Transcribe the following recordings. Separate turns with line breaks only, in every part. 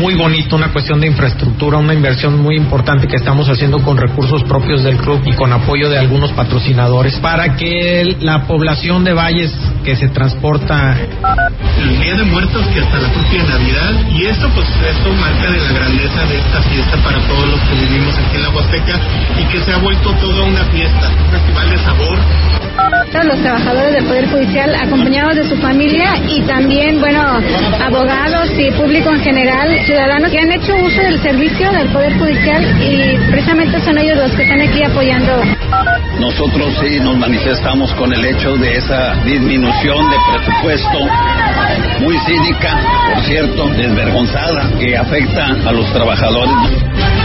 Muy bonito, una cuestión de infraestructura, una inversión muy importante que estamos haciendo con recursos propios del club y con apoyo de algunos patrocinadores para que la población de Valles que se transporta
el Día de Muertos que hasta la propia Navidad y esto pues esto marca de la grandeza de esta fiesta para todos los que vivimos aquí en la Huasteca y que se ha vuelto toda una fiesta, un festival de sabor.
Los trabajadores del Poder Judicial acompañados de su familia y también, bueno, abogados y público en general, ciudadanos que han hecho uso del servicio del Poder Judicial y precisamente son ellos los que están aquí apoyando.
Nosotros sí nos manifestamos con el hecho de esa disminución de presupuesto muy cínica, por cierto, desvergonzada, que afecta a los trabajadores.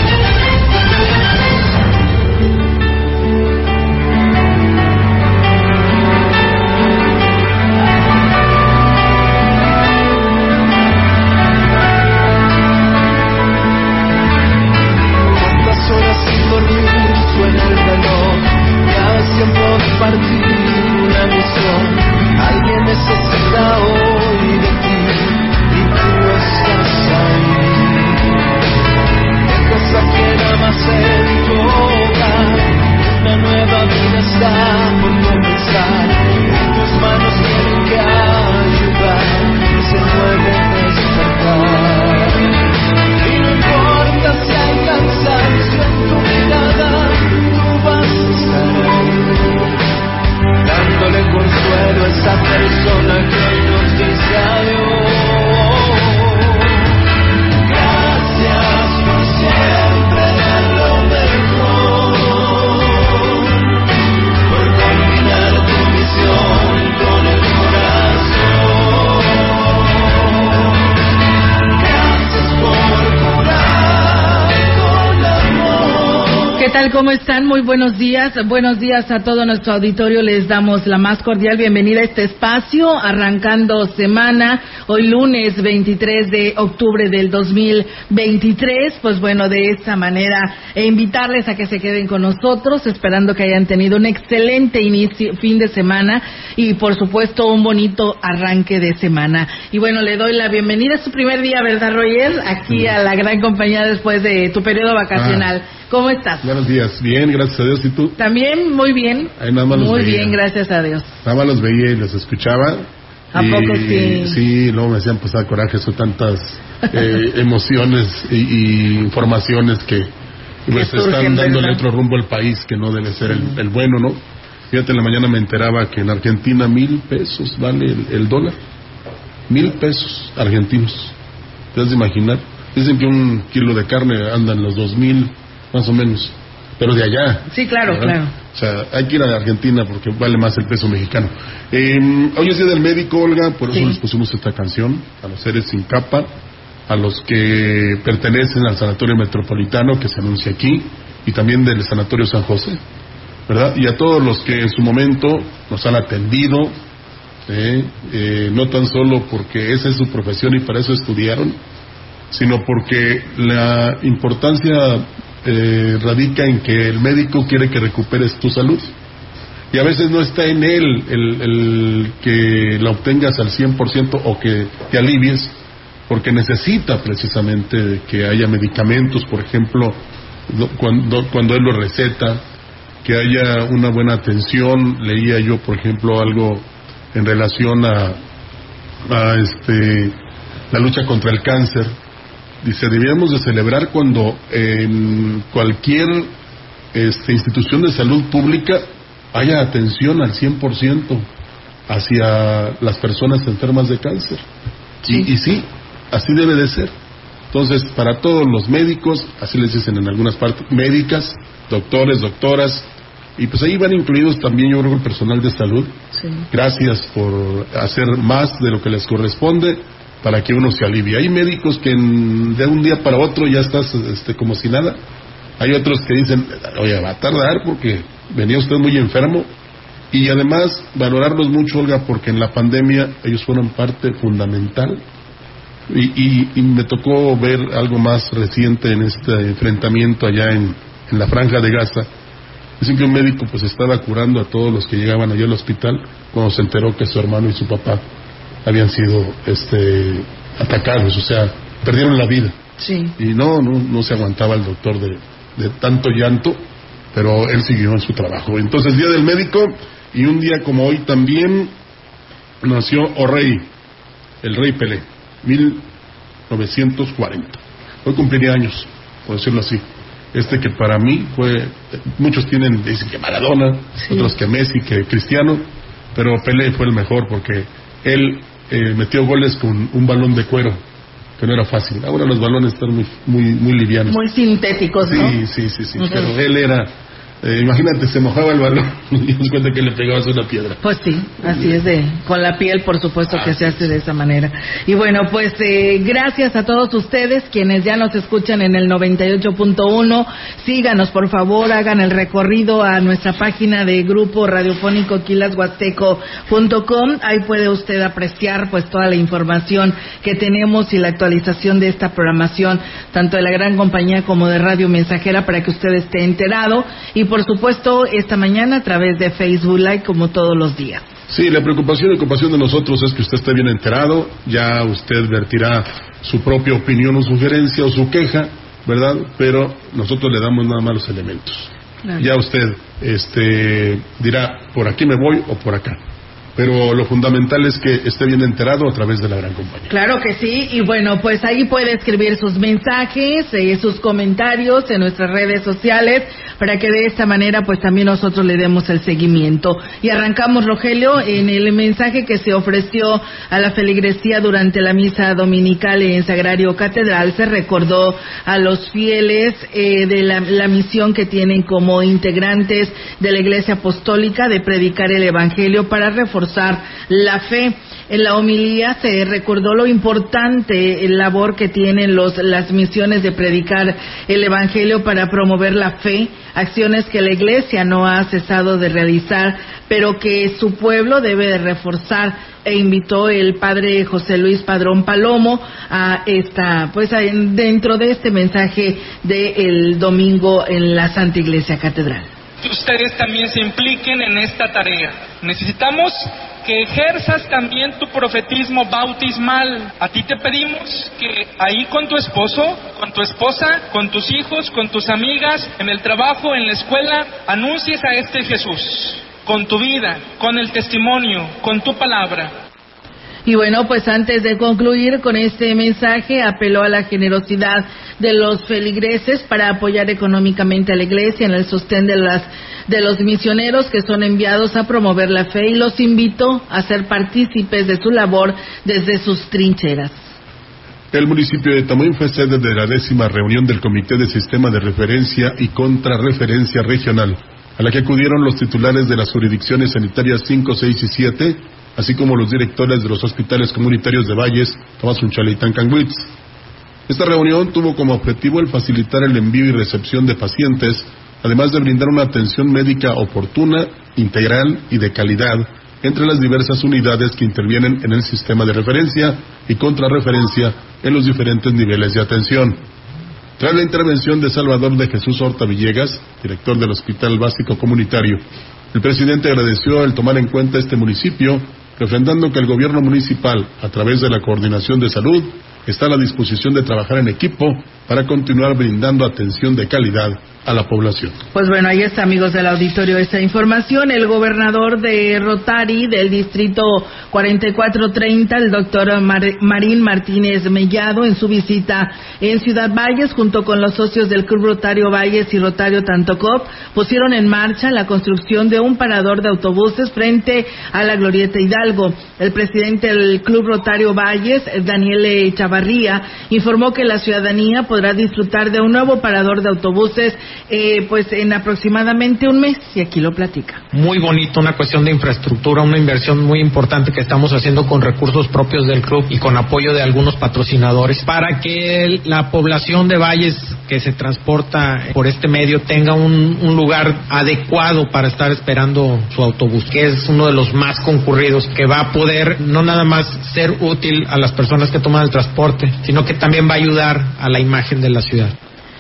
¿Cómo están? Muy buenos días. Buenos días a todo nuestro auditorio. Les damos la más cordial bienvenida a este espacio, arrancando semana, hoy lunes 23 de octubre del 2023. Pues bueno, de esta manera, e invitarles a que se queden con nosotros, esperando que hayan tenido un excelente inicio, fin de semana y por supuesto un bonito arranque de semana. Y bueno, le doy la bienvenida. Es su primer día, ¿verdad, Roger? Aquí a la gran compañía después de tu periodo vacacional. ¿Cómo estás?
Buenos días, bien, gracias a Dios. ¿Y tú?
También muy bien.
Nada más
Muy bien, gracias a Dios.
Nada más los veía y los escuchaba.
¿A
y,
poco sí?
Sí, luego me hacían pasar coraje, son tantas eh, emociones y, y informaciones que pues,
surgen,
están dándole otro rumbo al país que no debe ser el, el bueno, ¿no? Fíjate, en la mañana me enteraba que en Argentina mil pesos vale el, el dólar. Mil pesos argentinos. ¿Te has de imaginar? Dicen que un kilo de carne anda en los dos mil, más o menos. Pero de allá.
Sí, claro,
¿verdad?
claro.
O sea, hay que ir a Argentina porque vale más el peso mexicano. Eh, hoy es Día del Médico, Olga, por eso
Sí.
les pusimos esta canción a los seres sin capa, a los que pertenecen al Sanatorio Metropolitano que se anuncia aquí y también del Sanatorio San José, ¿verdad? Y a todos los que en su momento nos han atendido, ¿eh? Eh, no tan solo porque esa es su profesión y para eso estudiaron, sino porque la importancia eh, radica en que el médico quiere que recuperes tu salud. Y a veces no está en él el, que la obtengas al 100% o que te alivies, porque necesita precisamente que haya medicamentos, por ejemplo, do- cuando, cuando él lo receta, que haya una buena atención. Leía yo, por ejemplo, algo en relación a, a este, la lucha contra el cáncer. Dice, debíamos de celebrar cuando en cualquier este, institución de salud pública haya atención al 100% hacia las personas enfermas de cáncer. Y, y sí, así debe de ser. Entonces, para todos los médicos, así les dicen en algunas partes, médicas, doctores, doctoras, y pues ahí van incluidos también yo creo el personal de salud.
Sí.
Gracias por hacer más de lo que les corresponde para que uno se alivie. Hay médicos que de un día para otro ya estás este, como si nada. Hay otros que dicen, oye, va a tardar porque venía usted muy enfermo. Y además valorarlos mucho, Olga, porque en la pandemia ellos fueron parte fundamental. Y, y- y me tocó ver algo más reciente en este enfrentamiento allá en, en la franja de Gaza. Dicen que un médico pues estaba curando a todos los que llegaban allá al hospital cuando se enteró que su hermano y su papá habían sido este atacados, o sea, perdieron la vida.
Sí.
Y no, no, no se aguantaba el doctor de, de tanto llanto, pero él siguió en su trabajo. Entonces, Día del Médico, y un día como hoy también nació O'Rey, el rey Pelé, 1940. Hoy cumpliría años, por decirlo así. Este que para mí fue, muchos tienen, dicen que Maradona,
Sí.
otros que Messi, que Cristiano, pero Pelé fue el mejor porque él eh, metió goles con un balón de cuero, que no era fácil. Ahora los balones están muy, muy, muy livianos.
Muy sintéticos, ¿no?
Sí, sí, sí, sí. Pero él era, eh, imagínate, se mojaba el balón y nos cuenta que le pegabas una piedra.
Pues sí, así es de, con la piel por supuesto que se hace de esa manera. Y bueno, pues eh, gracias a todos ustedes quienes ya nos escuchan en el 98.1. Síganos por favor, hagan el recorrido a nuestra página de grupo radiofónico quilashuasteco.com. Ahí puede usted apreciar pues toda la información que tenemos y la actualización de esta programación, tanto de la gran compañía como de Radio Mensajera para que usted esté enterado. Y por supuesto, esta mañana a través de Facebook Live como todos los días.
Sí, la preocupación y ocupación de nosotros es que usted esté bien enterado, ya usted vertirá su propia opinión o sugerencia o su queja, ¿verdad? Pero nosotros le damos nada más los elementos.
Claro.
Ya usted este, dirá, por aquí me voy o por acá. Pero lo fundamental es que esté bien enterado a través de la gran compañía.
Claro que sí, y bueno, pues ahí puede escribir sus mensajes, eh, sus comentarios en nuestras redes sociales, para que de esta manera pues también nosotros le demos el seguimiento. Y arrancamos, Rogelio, en el mensaje que se ofreció a la feligresía durante la misa dominical en Sagrario Catedral, se recordó a los fieles eh, de la, la misión que tienen como integrantes de la Iglesia Apostólica de predicar el Evangelio para reforzar la fe. En la homilía se recordó lo importante el labor que tienen los, las misiones de predicar el Evangelio para promover la fe, acciones que la Iglesia no ha cesado de realizar, pero que su pueblo debe de reforzar e invitó el padre José Luis Padrón Palomo a esta, pues a- dentro de este mensaje del domingo en la Santa Iglesia Catedral.
Que ustedes también se impliquen en esta tarea. Necesitamos que ejerzas también tu profetismo bautismal. A ti te pedimos que ahí con tu esposo, con tu esposa, con tus hijos, con tus amigas, en el trabajo, en la escuela, anuncies a este Jesús con tu vida, con el testimonio, con tu palabra.
Y bueno, pues antes de concluir con este mensaje, apeló a la generosidad de los feligreses para apoyar económicamente a la iglesia en el sostén de las de los misioneros que son enviados a promover la fe y los invitó a ser partícipes de su labor desde sus trincheras.
El municipio de Tamuín fue sede de la décima reunión del Comité de Sistema de Referencia y Contrarreferencia Regional, a la que acudieron los titulares de las jurisdicciones sanitarias 5, 6 y 7, así como los directores de los hospitales comunitarios de Valles, Tamazunchale y Tancangüitz. Esta reunión tuvo como objetivo el facilitar el envío y recepción de pacientes, además de brindar una atención médica oportuna, integral y de calidad entre las diversas unidades que intervienen en el sistema de referencia y contrarreferencia en los diferentes niveles de atención. Tras la intervención de Salvador de Jesús Horta Villegas, director del Hospital Básico Comunitario, el presidente agradeció el tomar en cuenta este municipio, refrendando que el gobierno municipal, a través de la Coordinación de Salud, está a la disposición de trabajar en equipo para continuar brindando atención de calidad a la población.
Pues bueno, ahí está, amigos del auditorio, esa información. El gobernador de Rotary del distrito 4430, el doctor Marín Martínez Mellado, en su visita en Ciudad Valles, junto con los socios del Club Rotario Valles y Rotario Tantocop, pusieron en marcha la construcción de un parador de autobuses frente a la Glorieta Hidalgo. El presidente del Club Rotario Valles, Daniel Chavarría, informó que la ciudadanía podrá disfrutar de un nuevo parador de autobuses eh, pues en aproximadamente un mes y aquí lo platica.
Muy bonito, una cuestión de infraestructura, una inversión muy importante que estamos haciendo con recursos propios del club y con apoyo de algunos patrocinadores para que la población de Valles que se transporta por este medio tenga un lugar adecuado para estar esperando su autobús, que es uno de los más concurridos, que va a poder no nada más ser útil a las personas que toman el transporte, sino que también va a ayudar a la imagen de la ciudad.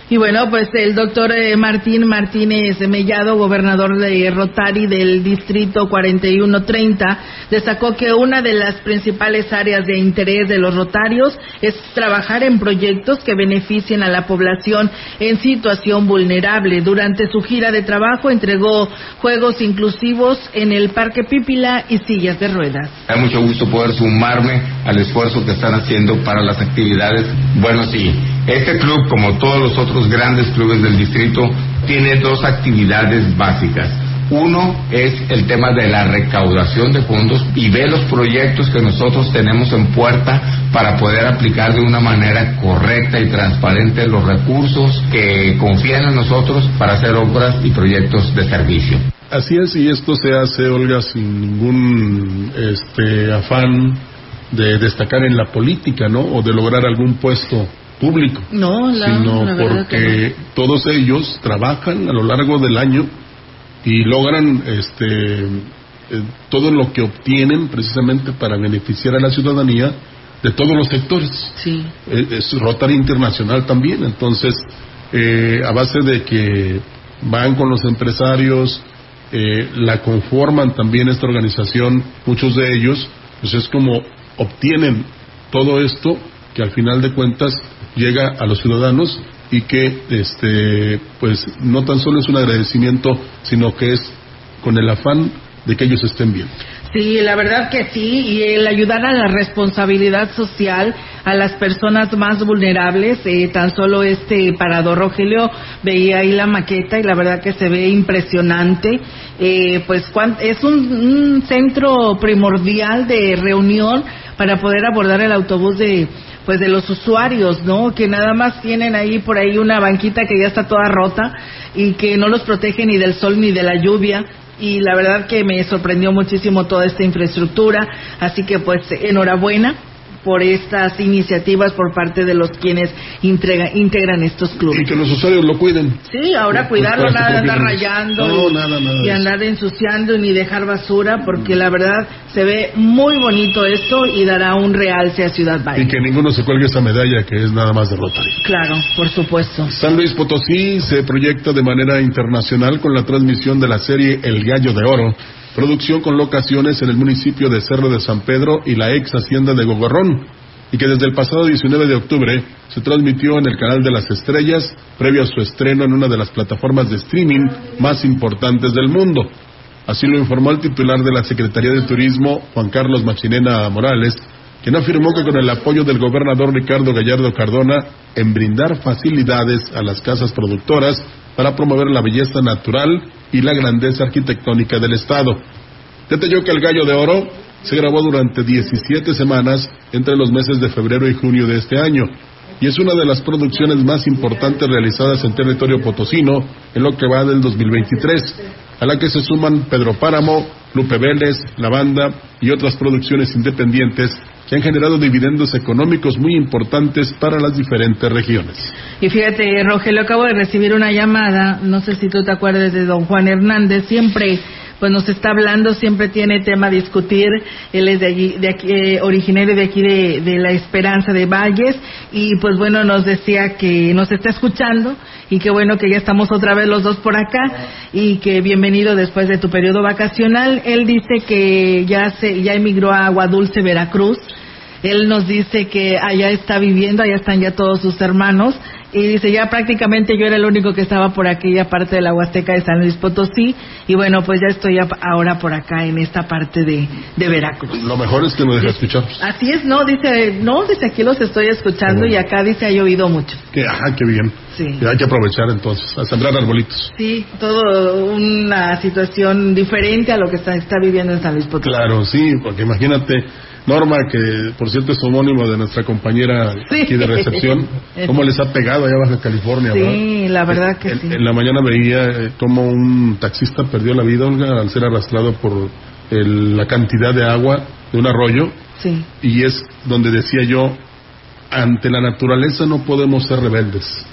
Y bueno, pues el doctor eh, Martín Martínez Mellado, gobernador de Rotary del distrito 4130, destacó que una de las principales áreas de interés de los rotarios es trabajar en proyectos que beneficien a la población en situación vulnerable. Durante su gira de trabajo entregó juegos inclusivos en el Parque Pípila y sillas de ruedas.
Hay mucho gusto poder sumarme al esfuerzo que están haciendo para las actividades. Bueno, sí, este club, como todos los otros grandes clubes del distrito, tiene dos actividades básicas. Uno es el tema de la recaudación de fondos y ve los proyectos que nosotros tenemos en puerta para poder aplicar de una manera correcta y transparente los recursos que confían en nosotros para hacer obras y proyectos de servicio.
Así es, y esto se hace, Olga, sin ningún este, afán de destacar en la política, ¿no? O de lograr algún puesto público,
no,
sino porque todos ellos trabajan a lo largo del año y logran este eh, todo lo que obtienen precisamente para beneficiar a la ciudadanía de todos los sectores.
Sí.
Eh, es, Rotary Internacional también, entonces eh, a base de que van con los empresarios, la conforman también esta organización, muchos de ellos, pues es como obtienen todo esto que al final de cuentas llega a los ciudadanos y que este pues no tan solo es un agradecimiento sino que es con el afán de que ellos estén bien.
Sí, la verdad que sí, y el ayudar a la responsabilidad social a las personas más vulnerables, eh, tan solo este parador Rogelio veía ahí la maqueta y la verdad que se ve impresionante, eh, pues es un centro primordial de reunión para poder abordar el autobús de pues de los usuarios, ¿no? Que nada más tienen ahí por ahí una banquita que ya está toda rota y que no los protege ni del sol ni de la lluvia. Y la verdad que me sorprendió muchísimo toda esta infraestructura, así que pues enhorabuena por estas iniciativas por parte de los quienes integran estos clubes.
Y que los usuarios lo cuiden.
Sí, ahora cuidarlo, nada de andar rayando y, andar ensuciando ni dejar basura, porque la verdad se ve muy bonito esto y dará un realce a Ciudad Valle.
Y que ninguno se cuelgue esa medalla que es nada más de Rotary.
Claro, por supuesto.
San Luis Potosí se proyecta de manera internacional con la transmisión de la serie El Gallo de Oro producción con locaciones en el municipio de Cerro de San Pedro y la ex hacienda de Gogorrón, y que desde el pasado 19 de octubre se transmitió en el canal de las estrellas previo a su estreno en una de las plataformas de streaming más importantes del mundo. Así lo informó el titular de la Secretaría de Turismo, Juan Carlos Machinena Morales, quien afirmó que con el apoyo del gobernador Ricardo Gallardo Cardona en brindar facilidades a las casas productoras para promover la belleza natural y la grandeza arquitectónica del Estado. Detalló que El Gallo de Oro se grabó durante 17 semanas entre los meses de febrero y junio de este año y es una de las producciones más importantes realizadas en territorio potosino en lo que va del 2023, a la que se suman Pedro Páramo, Lupe Vélez, La Banda y otras producciones independientes que han generado dividendos económicos muy importantes para las diferentes regiones.
Y fíjate, Rogelio, acabo de recibir una llamada, no sé si tú te acuerdas de don Juan Hernández, siempre pues nos está hablando, siempre tiene tema a discutir, él es de, allí, de aquí, eh, originario de aquí de, de, La Esperanza de Valles y pues bueno, nos decía que nos está escuchando y que bueno que ya estamos otra vez los dos por acá y que bienvenido después de tu periodo vacacional. Él dice que ya se ya emigró a Aguadulce, Veracruz. Él nos dice que allá está viviendo, allá están ya todos sus hermanos y dice, ya prácticamente yo era el único que estaba por aquella parte de la Huasteca de San Luis Potosí y bueno, pues ya estoy ahora por acá en esta parte de, de Veracruz.
Lo mejor es que nos deja escuchar.
Así es, no, dice, no, dice aquí los estoy escuchando y acá dice ha llovido mucho.
Que, ajá, qué bien. Sí. hay que aprovechar entonces, a sembrar arbolitos.
Sí, todo una situación diferente a lo que está, está viviendo en San Luis Potosí.
Claro, sí, porque imagínate Norma, que por cierto es homónimo de nuestra compañera aquí de recepción, cómo les ha pegado allá Baja California.
Sí, la verdad que sí.
En la mañana veía eh, cómo un taxista perdió la vida, Olga, al ser arrastrado por la cantidad de agua de un arroyo.
Sí.
Y es donde decía yo, ante la naturaleza no podemos ser rebeldes.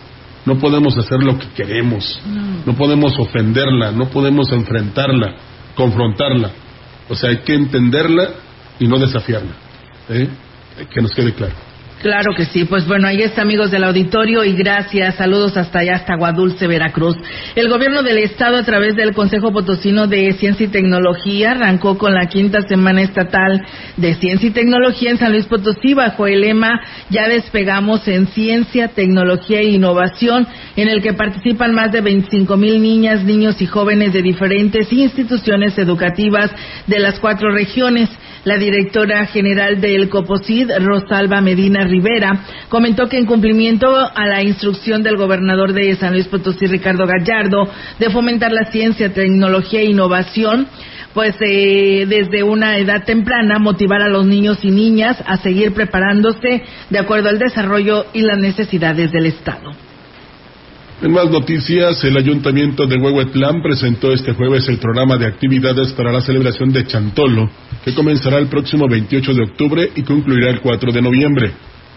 No podemos hacer lo que queremos. no podemos ofenderla, no podemos enfrentarla, confrontarla. O sea, hay que entenderla y no desafiarla. ¿eh? Que nos quede claro.
Claro que sí. Pues bueno, ahí está, amigos del auditorio, y gracias. Saludos hasta allá, hasta Guadulce, Veracruz. El gobierno del Estado, a través del Consejo Potosino de Ciencia y Tecnología, arrancó con la quinta semana estatal de Ciencia y Tecnología en San Luis Potosí, bajo el lema Ya despegamos en Ciencia, Tecnología e Innovación, en el que participan más de 25 mil niñas, niños y jóvenes de diferentes instituciones educativas de las cuatro regiones. La directora general del COPOSID, Rosalba Medina Rivera, comentó que en cumplimiento a la instrucción del gobernador de San Luis Potosí, Ricardo Gallardo, de fomentar la ciencia, tecnología e innovación, pues eh, desde una edad temprana motivar a los niños y niñas a seguir preparándose de acuerdo al desarrollo y las necesidades del Estado.
En más noticias, el Ayuntamiento de Huehuetlán presentó este jueves el programa de actividades para la celebración de Chantolo, que comenzará el próximo 28 de octubre y concluirá el 4 de noviembre.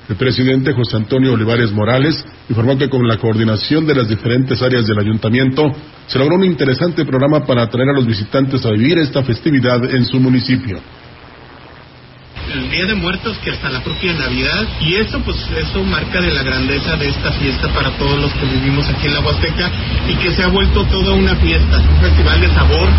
El presidente José Antonio Olivares Morales informó que con la coordinación de las diferentes áreas del ayuntamiento se logró un interesante programa para atraer a los visitantes a vivir esta festividad en su municipio.
El Día de Muertos que hasta la propia Navidad y eso pues eso marca de la grandeza de esta fiesta para todos los que vivimos aquí en la Huasteca y que se ha vuelto toda una fiesta, un festival de sabor,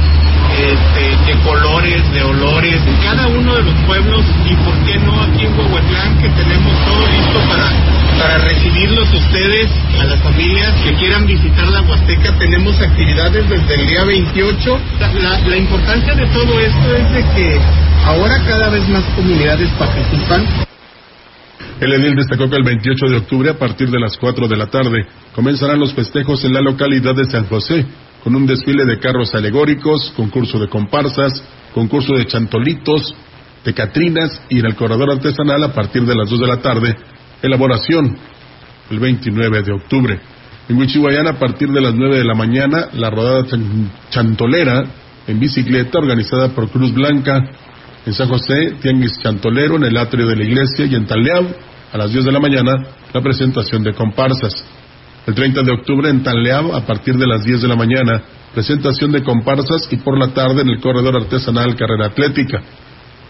este, de colores, de olores, en cada uno de los pueblos y por qué no aquí en Huehuetlán que tenemos todo listo para, para recibirlos ustedes, a las familias que quieran visitar la Huasteca, tenemos actividades desde el día 28. La, la importancia de todo esto es de que Ahora cada vez más comunidades participan.
El edil destacó que el 28 de octubre, a partir de las 4 de la tarde, comenzarán los festejos en la localidad de San José, con un desfile de carros alegóricos, concurso de comparsas, concurso de chantolitos, de catrinas y en el corredor artesanal a partir de las 2 de la tarde, elaboración el 29 de octubre. En Huichihuayán, a partir de las 9 de la mañana, la rodada chantolera en bicicleta organizada por Cruz Blanca, en San José, Tianguis Chantolero, en el atrio de la iglesia y en Tanleab, a las 10 de la mañana, la presentación de comparsas. El 30 de octubre en Tanleab, a partir de las 10 de la mañana, presentación de comparsas y por la tarde en el corredor artesanal Carrera Atlética.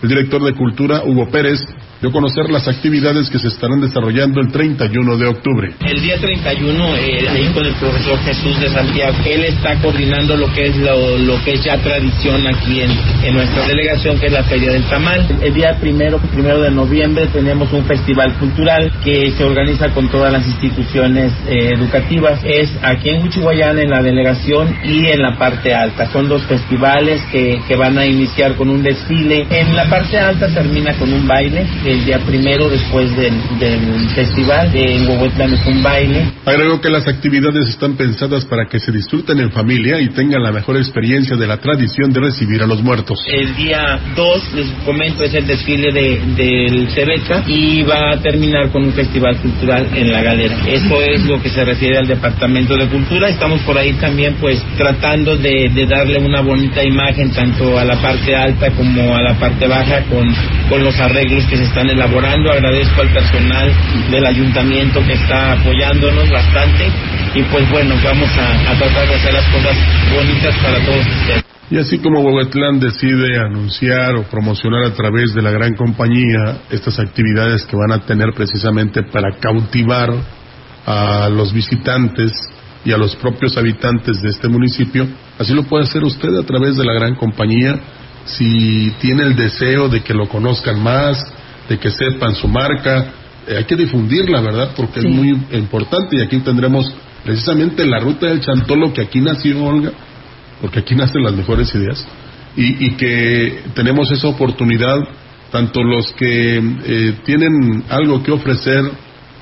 El director de Cultura, Hugo Pérez, dio a conocer las actividades que se estarán desarrollando el 31 de octubre.
El día 31, eh, ahí con el profesor Jesús de Santiago, él está coordinando lo que es lo, que es ya tradición aquí en, en, nuestra delegación, que es la Feria del Tamal. El día primero, primero de noviembre, tenemos un festival cultural que se organiza con todas las instituciones eh, educativas. Es aquí en Huichihuayán, en la delegación y en la parte alta. Son dos festivales que, que van a iniciar con un desfile. En la parte alta termina con un baile el día primero después del, festival. En Huehuetlán es un baile.
Agregó que las actividades están pensadas para que se disfruten en familia y tengan la mejor experiencia de la tradición de recibir a los muertos.
El día 2, les comento, es el desfile de, del Cebeca y va a terminar con un festival cultural en la galera. Eso es lo que se refiere al Departamento de Cultura. Estamos por ahí también pues tratando de, de darle una bonita imagen tanto a la parte alta como a la parte baja con, con los arreglos que se están elaborando. Agradezco al personal del ayuntamiento que está apoyándonos bastante y pues bueno, vamos a, tratar de hacer las cosas bonitas para todos ustedes.
Y así como Huehuetlán decide anunciar o promocionar a través de la gran compañía estas actividades que van a tener precisamente para cautivar a los visitantes y a los propios habitantes de este municipio, así lo puede hacer usted a través de la gran compañía si tiene el deseo de que lo conozcan más, de que sepan su marca, hay que difundirla, ¿verdad? Porque es muy importante y aquí tendremos precisamente la ruta del Chantolo que aquí nació Olga, porque aquí nacen las mejores ideas y, y que tenemos esa oportunidad, tanto los que eh, tienen algo que ofrecer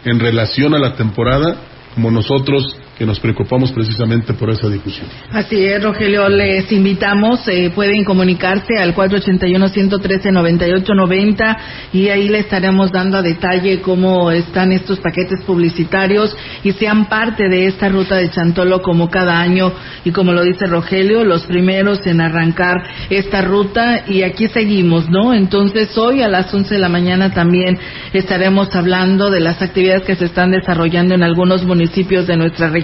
en relación a la temporada, como nosotros que nos preocupamos precisamente por esa difusión.
Así es, Rogelio, les invitamos, eh, pueden comunicarse al 481-113-9890 y ahí le estaremos dando a detalle cómo están estos paquetes publicitarios y sean parte de esta ruta de Chantolo como cada año y como lo dice Rogelio, los primeros en arrancar esta ruta y aquí seguimos, ¿no? Entonces hoy a las 11 de la mañana también estaremos hablando de las actividades que se están desarrollando en algunos municipios de nuestra región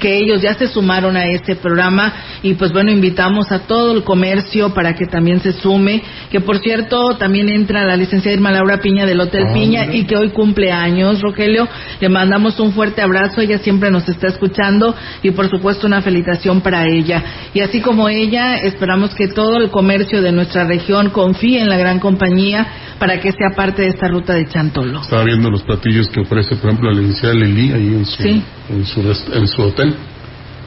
que ellos ya se sumaron a este programa y pues bueno, invitamos a todo el comercio para que también se sume, que por cierto también entra la licenciada Irma Laura Piña del Hotel
Ah,
Piña y que hoy cumple años, Rogelio, le mandamos un fuerte abrazo, ella siempre nos está escuchando y por supuesto una felicitación para ella. Y así como ella, esperamos que todo el comercio de nuestra región confíe en la gran compañía para que sea parte de esta ruta de Chantolo.
Estaba viendo los platillos que ofrece, por ejemplo, la licenciada Lili ahí en su,
Sí.
en su, en su hotel.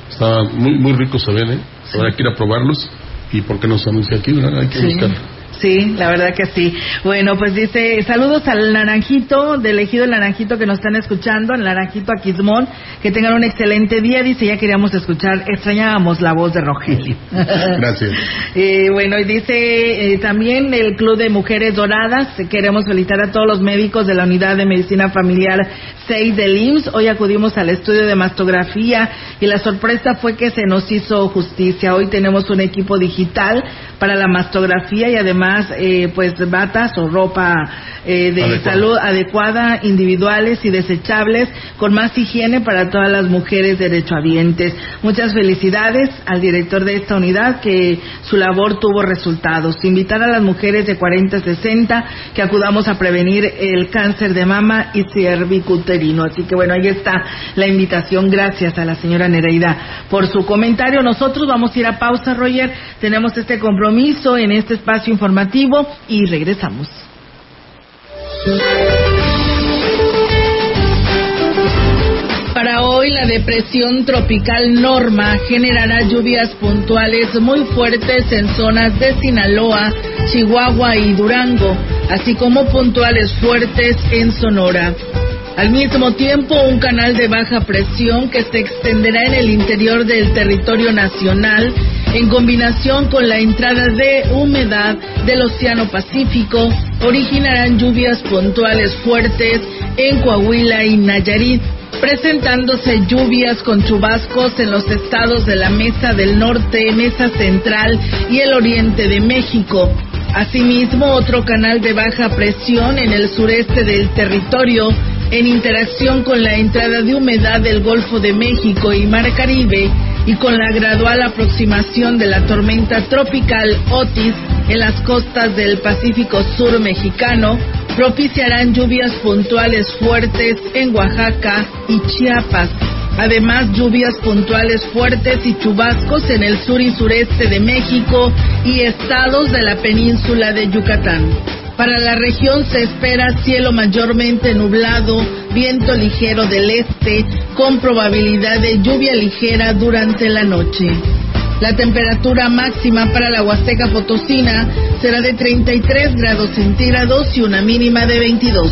Está muy, muy rico, se ven, ¿eh? Habrá que ir a probarlos. ¿Y por qué no se anuncia aquí, verdad? Hay que
Sí.
buscar.
Sí, la verdad que sí. Bueno, pues dice, saludos al Naranjito, del ejido El Naranjito que nos están escuchando, al Naranjito Aquismón, que tengan un excelente día. Dice, ya queríamos escuchar, extrañábamos la voz de Rogelio.
Gracias.
Eh, bueno, y dice eh, también el Club de Mujeres Doradas, queremos felicitar a todos los médicos de la Unidad de Medicina Familiar 6 del IMSS. Hoy acudimos al estudio de mastografía y la sorpresa fue que se nos hizo justicia. Hoy tenemos un equipo digital para la mastografía y además eh, pues batas o ropa eh, de
Adecuada.
salud adecuada, individuales y desechables, con más higiene para todas las mujeres derechohabientes. Muchas felicidades al director de esta unidad que su labor tuvo resultados. Invitar a las mujeres de 40 a 60 que acudamos a prevenir el cáncer de mama y cervicuterino. Así que bueno, ahí está la invitación. Gracias a la señora Nereida por su comentario. Nosotros vamos a ir a pausa, Roger. Tenemos este compromiso en este espacio informativo y regresamos. Para hoy la depresión tropical Norma generará lluvias puntuales muy fuertes en zonas de Sinaloa, Chihuahua y Durango, así como puntuales fuertes en Sonora. Al mismo tiempo, un canal de baja presión que se extenderá en el interior del territorio nacional, en combinación con la entrada de humedad del Océano Pacífico, originarán lluvias puntuales fuertes en Coahuila y Nayarit, presentándose lluvias con chubascos en los estados de la Mesa del Norte, Mesa Central y el Oriente de México. Asimismo, otro canal de baja presión en el sureste del territorio, en interacción con la entrada de humedad del Golfo de México y Mar Caribe, y con la gradual aproximación de la tormenta tropical Otis en las costas del Pacífico Sur mexicano, propiciarán lluvias puntuales fuertes en Oaxaca y Chiapas. Además, lluvias puntuales fuertes y chubascos en el sur y sureste de México y estados de la península de Yucatán. Para la región se espera cielo mayormente nublado, viento ligero del este, con probabilidad de lluvia ligera durante la noche. La temperatura máxima para la Huasteca Potosina será de 33 grados centígrados y una mínima de 22.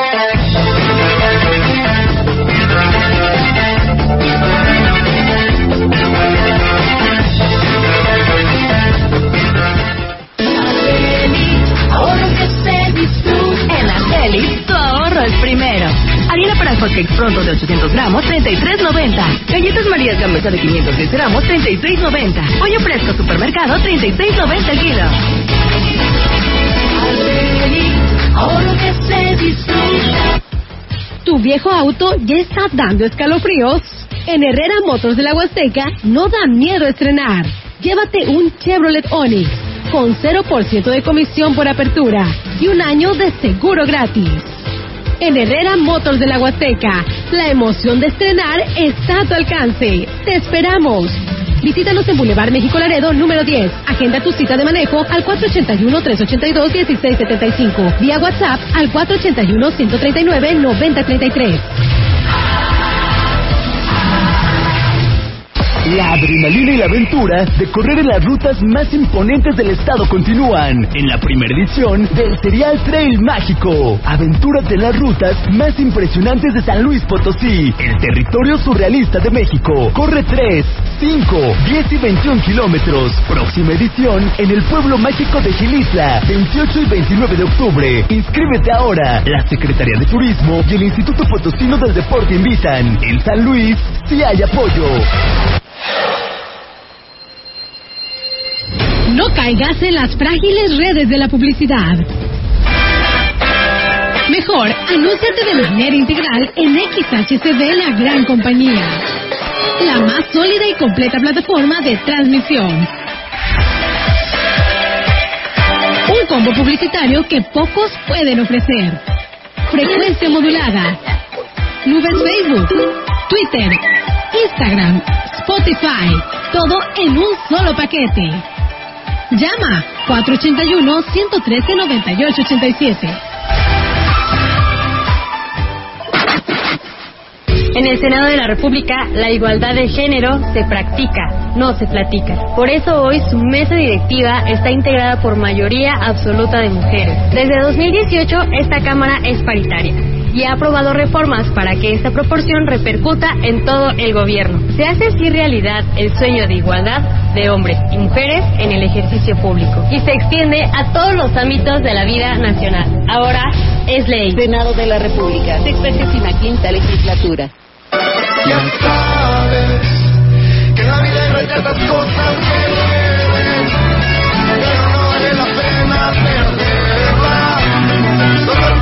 es primero. Harina para hot
cupcakes pronto de 800 gramos, 33.90. Galletas Marías Gamesa de 510 gramos, 36.90. Pollo fresco supermercado, 36.90 el kilo.
Ahora que se disfruta. ¿Tu viejo auto ya está dando escalofríos? En Herrera Motors de la Huasteca no da miedo estrenar. Llévate un Chevrolet Onix con 0% de comisión por apertura y un año de seguro gratis. En Herrera Motors de la Huasteca, la emoción de estrenar está a tu alcance. ¡Te esperamos! Visítanos en Boulevard México Laredo, número 10. Agenda tu cita de manejo al 481-382-1675. Vía WhatsApp al 481-139-9033.
La adrenalina y la aventura de correr en las rutas más imponentes del estado continúan en la primera edición del Serial Trail Mágico. Aventúrate en las rutas más impresionantes de San Luis Potosí, el territorio surrealista de México. Corre 3, 5, 10 y 21 kilómetros. Próxima edición en el pueblo mágico de Gilitla, 28 y 29 de octubre. Inscríbete ahora. La Secretaría de Turismo y el Instituto Potosino del Deporte invitan. En San Luis, si hay apoyo.
Caigas en las frágiles redes de la publicidad. Mejor, anúnciate de manera integral en XHCD La Gran Compañía. La más sólida y completa plataforma de transmisión. Un combo publicitario que pocos pueden ofrecer. Frecuencia modulada. Nubes Facebook, Twitter, Instagram, Spotify. Todo en un solo paquete. Llama 481-113-9887.
En el Senado de la República, la igualdad de género se practica, no se platica. Por eso hoy su mesa directiva está integrada por mayoría absoluta de mujeres. Desde 2018, esta Cámara es paritaria y ha aprobado reformas para que esta proporción repercuta en todo el gobierno. Se hace así realidad el sueño de igualdad de hombres y mujeres en el ejercicio público y se extiende a todos los ámbitos de la vida nacional. Ahora es ley.
Senado de la República, sexagésima quinta legislatura.
Ya sabes que la vida hay tantas cosas que duelen, pero no vale la pena perderla. Solo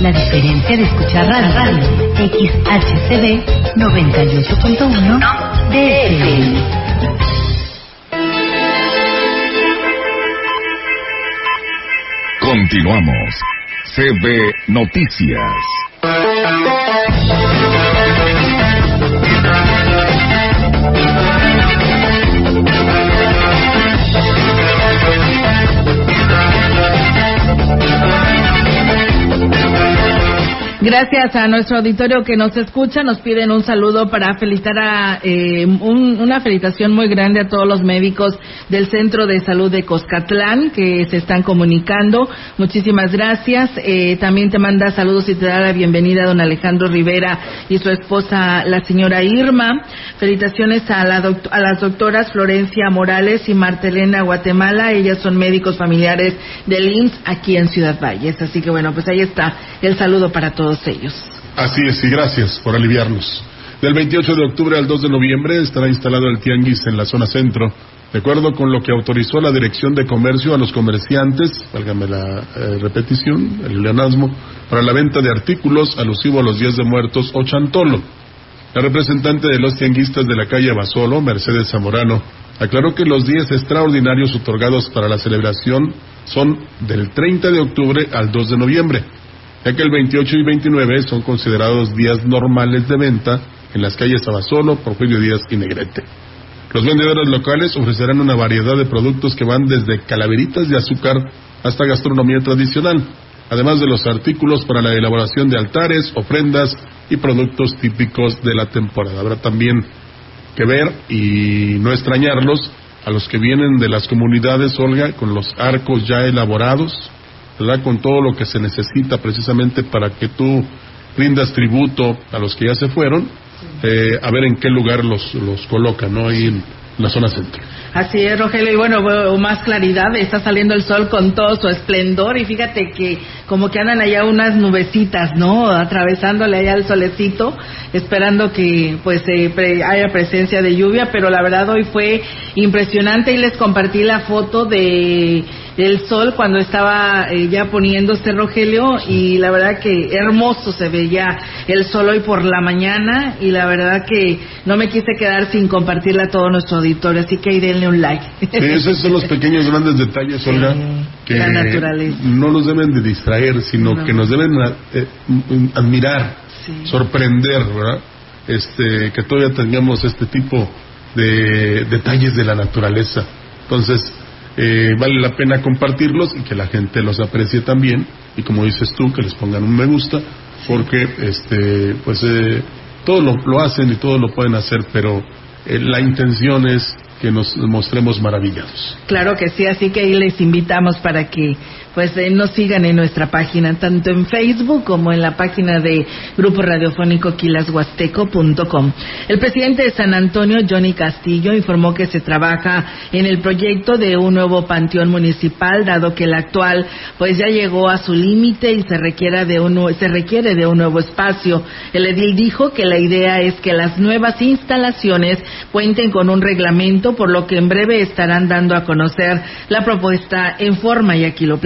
La diferencia de escuchar radio, XHCD 98.1 DFM.
Continuamos. CB Noticias.
Gracias a nuestro auditorio que nos escucha. Nos piden un saludo para felicitar a eh, un- una felicitación muy grande a todos los médicos del Centro de Salud de Coscatlán que se están comunicando. Muchísimas gracias. Eh, también te manda saludos y te da la bienvenida a don Alejandro Rivera y su esposa, la señora Irma. Felicitaciones a, la doct- las doctoras Florencia Morales y Martelena Guatemala. Ellas son médicos familiares del IMSS aquí en Ciudad Valles. Así que bueno, pues ahí está el saludo para todos ellos.
Así es, y gracias por aliviarnos. Del 28 de octubre al 2 de noviembre estará instalado el Tianguis en la zona centro, de acuerdo con lo que autorizó la Dirección de Comercio a los comerciantes, válgame la eh, repetición, el leonasmo, para la venta de artículos alusivo a los días de muertos o chantolo. La representante de los tianguistas de la calle Basolo, Mercedes Zamorano, aclaró que los días extraordinarios otorgados para la celebración son del 30 de octubre al 2 de noviembre. Ya que el 28 y 29 son considerados días normales de venta en las calles Abasolo, Porfirio Díaz y Negrete. Los vendedores locales ofrecerán una variedad de productos que van desde calaveritas de azúcar hasta gastronomía tradicional, además de los artículos para la elaboración de altares, ofrendas y productos típicos de la temporada. Habrá también que ver y no extrañarlos a los que vienen de las comunidades, Olga, con los arcos ya elaborados, ¿verdad? Con todo lo que se necesita precisamente para que tú rindas tributo a los que ya se fueron, eh, a ver en qué lugar los, los colocan, ¿no? Ahí en la zona centro.
Así es, Rogelio, y bueno, más claridad, está saliendo el sol con todo su esplendor y fíjate que como que andan allá unas nubecitas, ¿no? Atravesándole allá el solecito, esperando que pues eh, pre- haya presencia de lluvia, pero la verdad hoy fue impresionante y les compartí la foto de del sol cuando estaba eh, ya poniéndose Rogelio y la verdad que hermoso se veía el sol hoy por la mañana y la verdad que no me quise quedar sin compartirla a todo nuestro auditorio, así que ahí denle un like.
Sí, esos son los pequeños grandes detalles, Olga, que
la naturaleza.
no nos deben de distraer, sino
No.
que nos deben eh, admirar, sorprender, ¿verdad? Este, que todavía tengamos este tipo de detalles de la naturaleza. Entonces, eh, vale la pena compartirlos y que la gente los aprecie también y como dices tú, que les pongan un me gusta, porque este, pues eh, todo lo, hacen y todo lo pueden hacer, pero eh, la intención es que nos mostremos maravillados.
Claro que sí, así que ahí les invitamos para que pues eh, nos sigan en nuestra página, tanto en Facebook como en la página de Grupo Radiofónico quilashuasteco.com. El presidente de San Antonio, Johnny Castillo, informó que se trabaja en el proyecto de un nuevo panteón municipal, dado que el actual pues ya llegó a su límite y se requiere de un se requiere de un nuevo espacio. El edil dijo que la idea es que las nuevas instalaciones cuenten con un reglamento, por lo que en breve estarán dando a conocer la propuesta en forma y aquí lo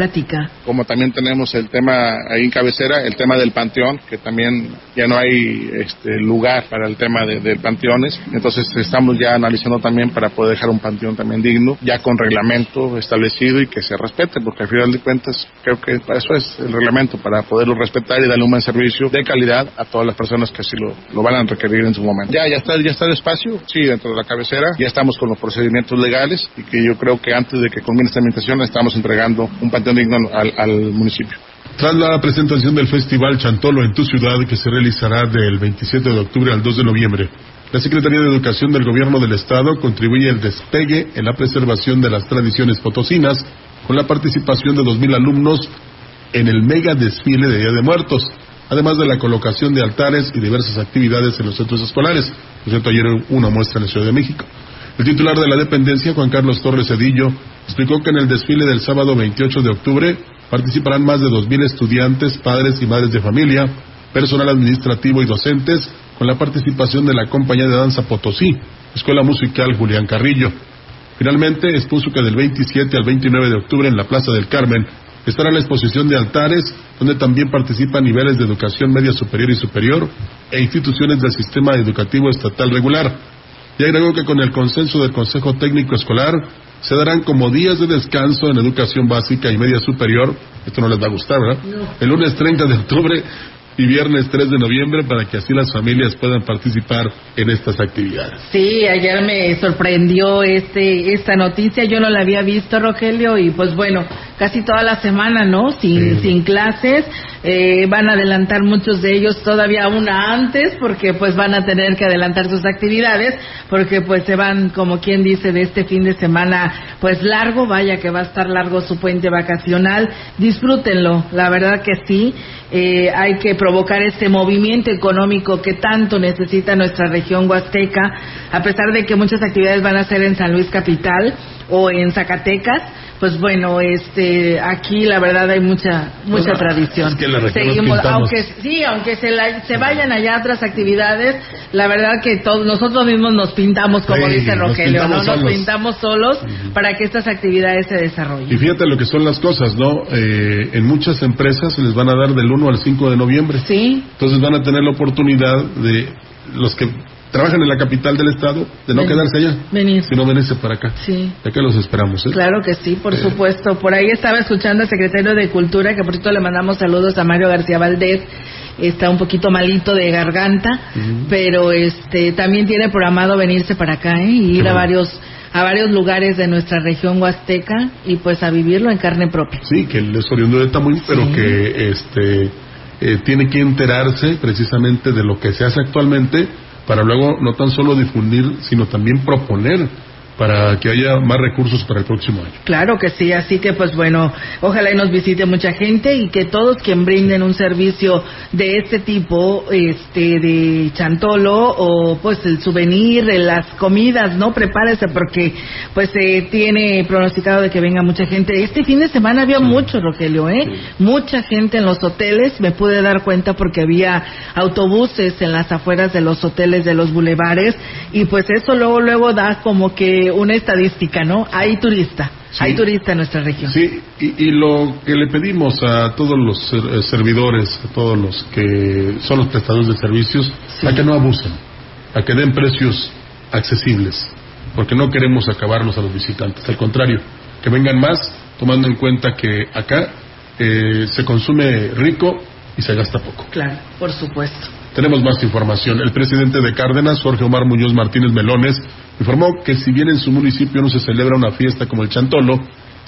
como también tenemos el tema ahí en cabecera, el tema del panteón, que también ya no hay este, lugar para el tema de, panteones. Entonces estamos ya analizando también para poder dejar un panteón también digno, ya con reglamento establecido y que se respete, porque al final de cuentas creo que para eso es el reglamento, para poderlo respetar y darle un buen servicio de calidad a todas las personas que así lo, lo van a requerir en su momento. Ya, ya está, ya está el espacio, sí, dentro de la cabecera, ya estamos con los procedimientos legales y que yo creo que antes de que culmine esta administración estamos entregando un panteón digno al, al municipio.
Tras la presentación del Festival Chantolo en tu ciudad, que se realizará del 27 de octubre al 2 de noviembre, la Secretaría de Educación del Gobierno del Estado contribuye al despegue en la preservación de las tradiciones potosinas con la participación de 2.000 alumnos en el mega desfile de Día de Muertos, además de la colocación de altares y diversas actividades en los centros escolares. Por cierto, ayer una muestra en la Ciudad de México. El titular de la dependencia, Juan Carlos Torres Cedillo, explicó que en el desfile del sábado 28 de octubre participarán más de 2.000 estudiantes, padres y madres de familia, personal administrativo y docentes, con la participación de la compañía de danza Potosí, Escuela Musical Julián Carrillo. Finalmente, expuso que del 27 al 29 de octubre en la Plaza del Carmen estará la exposición de altares, donde también participan niveles de educación media superior y superior e instituciones del sistema educativo estatal regular. Y agregó que con el consenso del Consejo Técnico Escolar se darán como días de descanso en educación básica y media superior, esto no les va a gustar, ¿verdad? El lunes 30 de octubre y viernes 3 de noviembre para que así las familias puedan participar en estas actividades.
Sí, ayer me sorprendió este esta noticia, yo no la había visto, Rogelio, y pues bueno, casi toda la semana, ¿no? Sin, sin clases, eh, van a adelantar muchos de ellos todavía una antes, porque pues van a tener que adelantar sus actividades, porque pues se van, como quien dice, de este fin de semana, pues largo, vaya que va a estar largo su puente vacacional, disfrútenlo, la verdad que sí, eh, hay que provocar este movimiento económico que tanto necesita nuestra región huasteca, a pesar de que muchas actividades van a ser en San Luis Capital o en Zacatecas, pues bueno, este, aquí la verdad hay mucha mucha
Bueno,
tradición.
es que la nos
Seguimos, aunque sí, aunque se, la- se vayan allá a otras actividades, la verdad que todos nosotros mismos nos pintamos, como
Sí,
dice
nos
Rogelio, ¿no?
pintamos
Nos
solos.
pintamos solos para que estas actividades se desarrollen.
Y fíjate lo que son las cosas, ¿no? Eh, en muchas empresas se les van a dar del 1 al 5 de noviembre.
Sí.
Entonces van a tener la oportunidad de los que trabajan en la capital del estado, de no quedarse allá,
Venir.
sino venirse para acá.
Sí.
Ya que los esperamos, ¿eh?
Claro que sí, por supuesto. Por ahí estaba escuchando al secretario de Cultura, que por cierto le mandamos saludos a Mario García Valdés. Está un poquito malito de garganta, pero este también tiene programado venirse para acá ¿eh? y ir a varios a varios lugares de nuestra región huasteca y pues a vivirlo en carne propia.
Sí, que él es oriundo de Tamuín, pero que este eh, tiene que enterarse precisamente de lo que se hace actualmente para luego no tan solo difundir, sino también proponer para que haya más recursos para el próximo año.
Claro que sí, así que pues bueno, ojalá y nos visite mucha gente y que todos quien brinden un servicio de este tipo, este de chantolo o pues el souvenir, eh, las comidas, ¿no? Prepárese porque pues se tiene pronosticado de que venga mucha gente. Este fin de semana había mucho, Rogelio, ¿eh? Mucha gente en los hoteles, me pude dar cuenta porque había autobuses en las afueras de los hoteles de los bulevares y pues eso luego luego da como que una estadística, ¿no? Hay turista, hay turista en nuestra región.
Sí, y, y lo que le pedimos a todos los eh, servidores, a todos los que son los prestadores de servicios, a que no abusen, a que den precios accesibles, porque no queremos acabarlos a los visitantes, al contrario, que vengan más, tomando en cuenta que acá eh, se consume rico y se gasta poco.
Claro, por supuesto.
Tenemos más información. El presidente de Cárdenas, Jorge Omar Muñoz Martínez Melones, informó que si bien en su municipio no se celebra una fiesta como el Chantolo,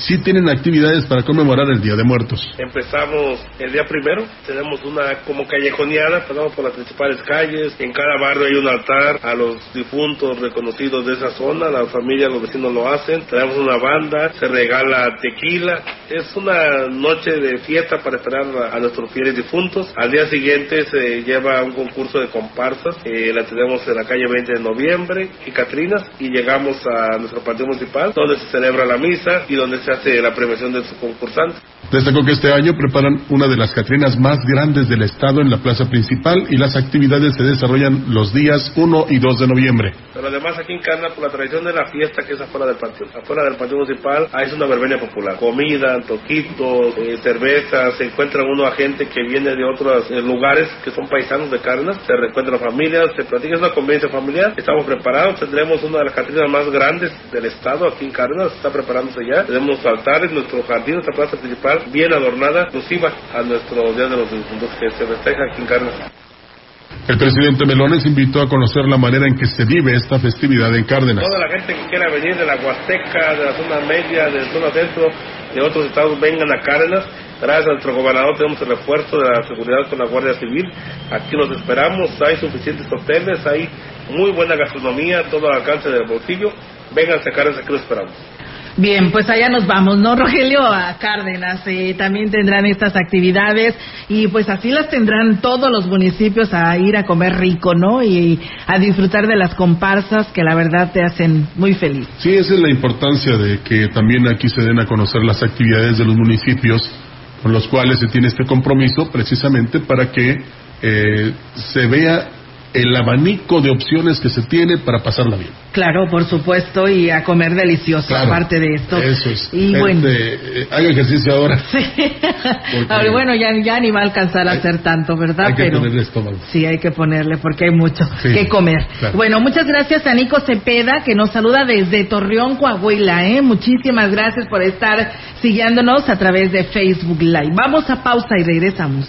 sí tienen actividades para conmemorar el Día de Muertos.
Empezamos el día primero, tenemos una como callejoneada, pasamos por las principales calles, en cada barrio hay un altar a los difuntos reconocidos de esa zona, la familia, los vecinos lo hacen, traemos una banda, se regala tequila, es una noche de fiesta para esperar a, a nuestros fieles difuntos. Al día siguiente se lleva un concurso de comparsas, eh, la tenemos en la calle 20 de noviembre y Catrinas. Y llegamos a nuestro partido municipal donde se celebra la misa y donde se hace la premiación de sus concursantes.
Destacó que este año preparan una de las Catrinas más grandes del estado en la plaza principal y las actividades se desarrollan los días 1 y 2 de noviembre.
Pero además aquí en Carna, por la tradición de la fiesta que es afuera del patio. Afuera del patio municipal hay una verbena popular. Comida, toquitos, eh, cerveza, se encuentra uno a gente que viene de otros eh, lugares que son paisanos de Carnas, se reencuentran familias, se platica, es una convivencia familiar. Estamos preparados, tendremos una de las catrinas más grandes del estado aquí en Carnas, está preparándose ya. Tenemos altares, nuestro jardín, nuestra plaza principal bien adornada, exclusiva a nuestro Día de los Difuntos que se festeja aquí en Carnas.
El presidente Melones invitó a conocer la manera en que se vive esta festividad en Cárdenas.
Toda la gente que quiera venir de la Huasteca, de la zona media, de la zona centro, de otros estados, vengan a Cárdenas. Gracias a nuestro gobernador tenemos el refuerzo de la seguridad con la Guardia Civil. Aquí los esperamos, hay suficientes hoteles, hay muy buena gastronomía, todo al alcance del bolsillo. Vengan a Cárdenas, aquí los esperamos.
Bien, pues allá nos vamos, ¿no, Rogelio? A Cárdenas eh, también tendrán estas actividades y pues así las tendrán todos los municipios a ir a comer rico, ¿no? Y a disfrutar de las comparsas que la verdad te hacen muy feliz.
Sí, esa es la importancia de que también aquí se den a conocer las actividades de los municipios con los cuales se tiene este compromiso precisamente para que eh, se vea el abanico de opciones que se tiene para pasarla bien.
Claro, por supuesto, y a comer delicioso,
Claro,
aparte de esto.
Eso es.
Y
Gente,
bueno.
eh, haga ejercicio ahora.
Ahora, bueno, ya, ya ni va a alcanzar a hacer tanto, ¿verdad?
Hay que
Pero
ponerle estómago.
sí, hay que ponerle porque hay mucho
Sí,
que comer.
claro.
Bueno, muchas gracias a Nico Cepeda que nos saluda desde Torreón, Coahuila. ¿eh? Muchísimas gracias por estar siguiéndonos a través de Facebook Live. Vamos a pausa y regresamos.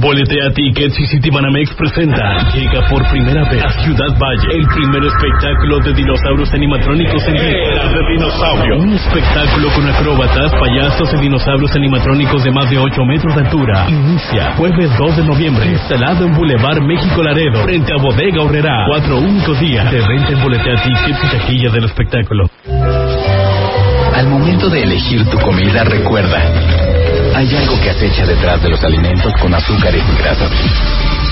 Boletea Tickets y Citibanamex presenta. Llega por primera vez a Ciudad Valle El primer espectáculo de dinosaurios animatrónicos en Era de dinosaurio. Un espectáculo con acróbatas, payasos y dinosaurios animatrónicos de más de 8 metros de altura. Inicia jueves 2 de noviembre Instalado en Boulevard México Laredo Frente a Bodega Horrera. Cuatro únicos días de renta en Boletea Tickets y taquilla del espectáculo.
Al momento de elegir tu comida, recuerda, hay algo que acecha detrás de los alimentos con azúcares y grasas.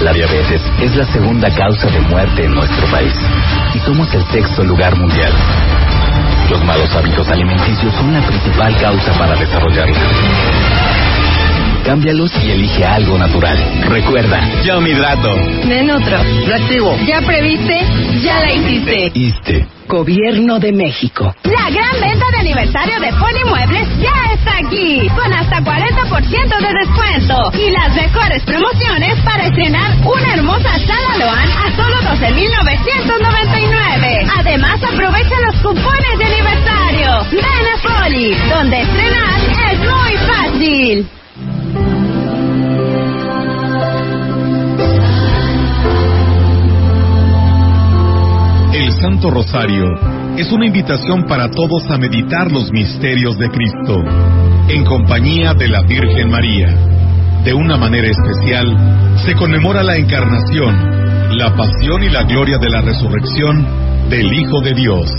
La diabetes es la segunda causa de muerte en nuestro país y somos el sexto lugar mundial. Los malos hábitos alimenticios son la principal causa para desarrollarla. Cámbialos y elige algo natural. Recuerda, yo me hidrato.
Nenutro.
Reactivo.
¿Ya previste? Ya la hiciste.
Iste.
Gobierno de México. La gran venta de aniversario de Polimuebles ya aquí, con hasta 40% de descuento y las mejores promociones para estrenar una hermosa sala Loan a solo 12.999. Además, aprovecha los cupones de aniversario. Ven a Poli, donde estrenar es muy fácil.
El Santo Rosario es una invitación para todos a meditar los misterios de Cristo, en compañía de la Virgen María. De una manera especial, se conmemora la encarnación, la pasión y la gloria de la resurrección del Hijo de Dios.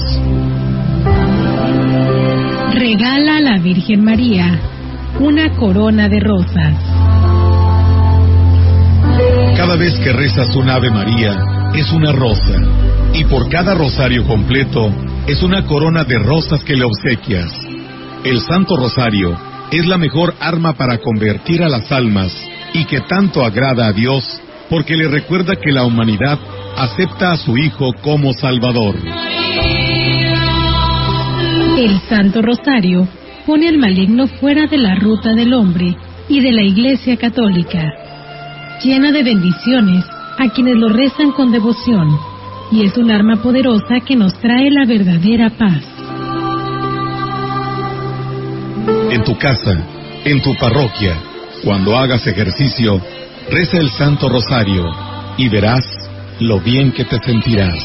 Regala a la Virgen María una corona de rosas.
Cada vez que rezas un Ave María, es una rosa. Y por cada rosario completo, es una corona de rosas que le obsequias. El Santo Rosario es la mejor arma para convertir a las almas y que tanto agrada a Dios porque le recuerda que la humanidad acepta a su Hijo como Salvador.
El Santo Rosario pone al maligno fuera de la ruta del hombre y de la Iglesia Católica. Llena de bendiciones a quienes lo rezan con devoción y es un arma poderosa que nos trae la verdadera paz.
En tu casa, en tu parroquia, cuando hagas ejercicio, reza el Santo Rosario y verás lo bien que te sentirás.